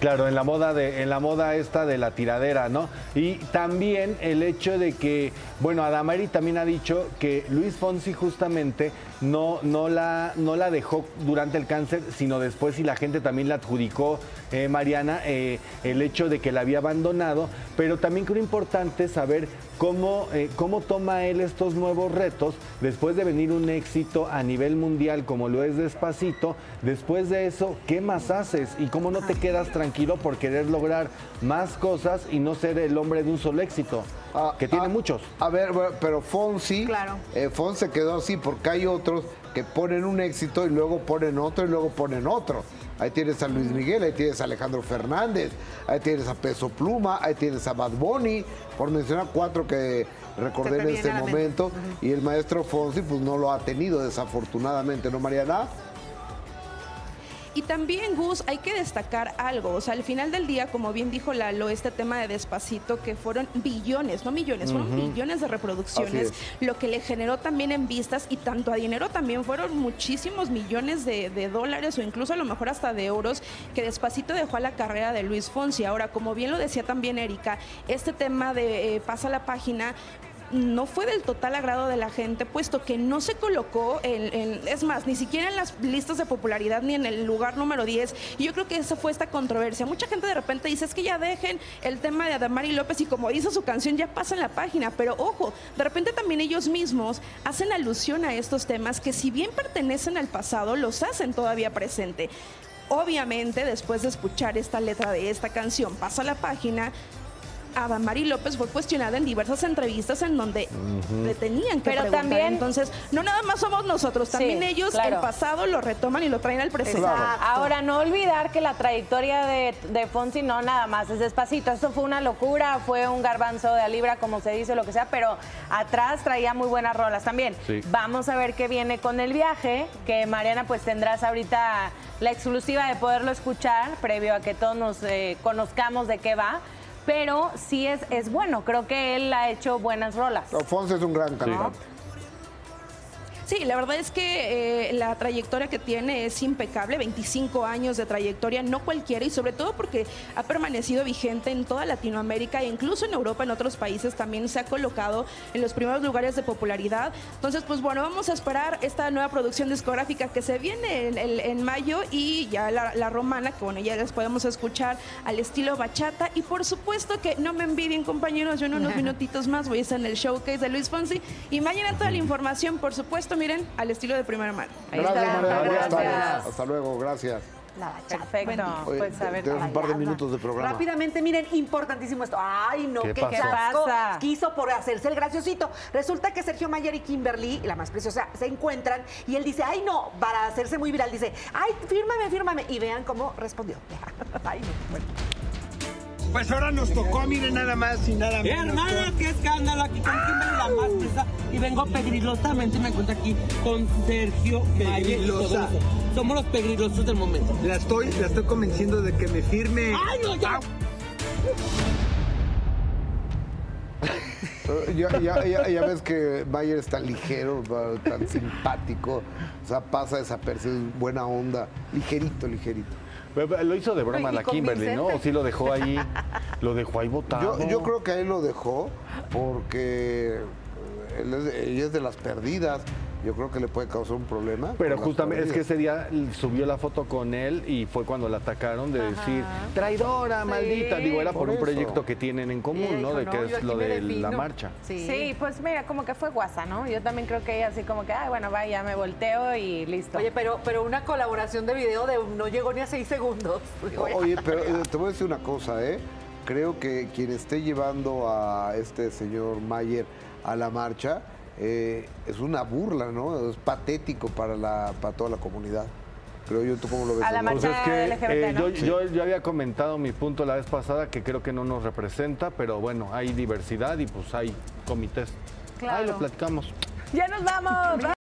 Claro, en la moda de, en la moda esta de la tiradera, ¿no? Y también el hecho de que, bueno, Adamari también ha dicho que Luis Fonsi justamente no, no, la, no la dejó durante el cáncer, sino después y la gente también la adjudicó, eh, Mariana, eh, el hecho de que la había abandonado, pero también creo importante saber cómo, eh, cómo toma él estos nuevos retos después de venir un éxito a nivel mundial como lo es Despacito, después de eso, ¿qué más haces? Y cómo no te quedas tranquilo por querer lograr más cosas y no ser el hombre de un solo éxito, que tiene muchos. A ver, pero Fonsi, eh, Fonsi quedó así porque hay otros que ponen un éxito y luego ponen otro y luego ponen otro. Ahí tienes a Luis Miguel, ahí tienes a Alejandro Fernández, ahí tienes a Peso Pluma, ahí tienes a Bad Bunny, por mencionar cuatro que recordé Se en este momento. Y el maestro Fonsi pues no lo ha tenido desafortunadamente, ¿no, Mariana? Y también, Gus, hay que destacar algo. O sea, al final del día, como bien dijo Lalo, este tema de Despacito, que fueron billones, no millones, fueron Ujú. billones de reproducciones, lo que le generó también en vistas y tanto a dinero también fueron muchísimos millones de, de dólares o incluso a lo mejor hasta de euros que Despacito dejó a la carrera de Luis Fonsi. Ahora, como bien lo decía también Erika, este tema de eh, pasa la página no fue del total agrado de la gente, puesto que no se colocó, en, es más, ni siquiera en las listas de popularidad ni en el lugar número 10. Y yo creo que esa fue esta controversia. Mucha gente de repente dice, es que ya dejen el tema de Adamari López y como dice su canción, ya pasa en la página. Pero ojo, de repente también ellos mismos hacen alusión a estos temas que si bien pertenecen al pasado, los hacen todavía presente. Obviamente, después de escuchar esta letra de esta canción, pasa la página. Adamari López fue cuestionada en diversas entrevistas en donde le tenían que Pero preguntar. también- Entonces, no nada más somos nosotros, también Sí, ellos claro. el pasado lo retoman y lo traen al presente. Ahora, no olvidar que la trayectoria de, de Fonsi no nada más es despacito. Esto fue una locura, fue un garbanzo de a libra, como se dice, lo que sea, pero atrás traía muy buenas rolas también. Sí. Vamos a ver qué viene con el viaje, que Mariana, pues tendrás ahorita la exclusiva de poderlo escuchar, previo a que todos nos eh, conozcamos de qué va. Pero sí es, es bueno, creo que él ha hecho buenas rolas. No, Fonsi es un gran cantante. Sí, la verdad es que eh, la trayectoria que tiene es impecable, 25 años de trayectoria, no cualquiera, y sobre todo porque ha permanecido vigente en toda Latinoamérica e incluso en Europa, en otros países, también se ha colocado en los primeros lugares de popularidad. Entonces, pues bueno, vamos a esperar esta nueva producción discográfica que se viene en, mayo y ya la, la romana, que bueno, ya les podemos escuchar al estilo bachata. Y por supuesto que no me envidien, compañeros, yo en unos minutitos más voy a estar en el showcase de Luis Fonsi y mañana toda la información, por supuesto, miren, al estilo de primera mano. Ahí Gracias, está. Mariana. Buenas tardes. Hasta luego, gracias. Perfecto. Oye, Pues a ver. tenemos un par de minutos de programa. Rápidamente, miren, importantísimo esto. Ay, no, ¿Qué qué, pasó? asco. pasa? Quiso por hacerse el graciosito. Resulta que Sergio Mayer y Kimberly, la más preciosa, se encuentran y él dice, ay, no, para hacerse muy viral, dice, ay, fírmame, fírmame. Y vean cómo respondió. ay, no, bueno. Pues ahora nos tocó, miren nada más y nada menos. hermana, qué escándalo aquí con Kimberly la más fresa. Y vengo pegrilosamente, me encuentro aquí con Sergio Mayer Pegrilosa. Somos los pegrilosos del momento. La estoy, la estoy convenciendo de que me firme. ¡Ay, no, ya! Eh, Ya, ya- ya- ya ves que Mayer es tan ligero, tan simpático, o sea, pasa desapercibido, buena onda, ligerito, ligerito. Lo hizo de broma la Kimberly, ¿no? O sí lo dejó ahí, lo dejó ahí botado. Yo, yo creo que ahí lo dejó porque él es- ella es de las perdidas. Yo creo que le puede causar un problema. Pero justamente es que ese día subió la foto con él y fue cuando la atacaron de decir, traidora, Sí. maldita. Digo, era por, Por un eso. proyecto que tienen en común, ¿no? dijo, De que "No, yo es lo de la defino". marcha. Sí. pues mira, como que fue guasa, ¿no? Yo también creo que ella así como que, ay, bueno, vaya, me volteo y listo. Oye, pero, pero una colaboración de video de no llegó ni a seis segundos. Oye, pero eh, te voy a decir una cosa, ¿eh? Creo que quien esté llevando a este señor Mayer a la marcha eh, es una burla, ¿no? Es patético para, la, para toda la comunidad. Creo yo, ¿tú cómo lo ves? A la Eduardo? marcha Pues es que LGBT, eh, ¿no? yo, yo- yo había comentado mi punto la vez pasada que creo que no nos representa, pero bueno, hay diversidad y pues hay comités. Ahí Claro. lo platicamos. Ya nos vamos.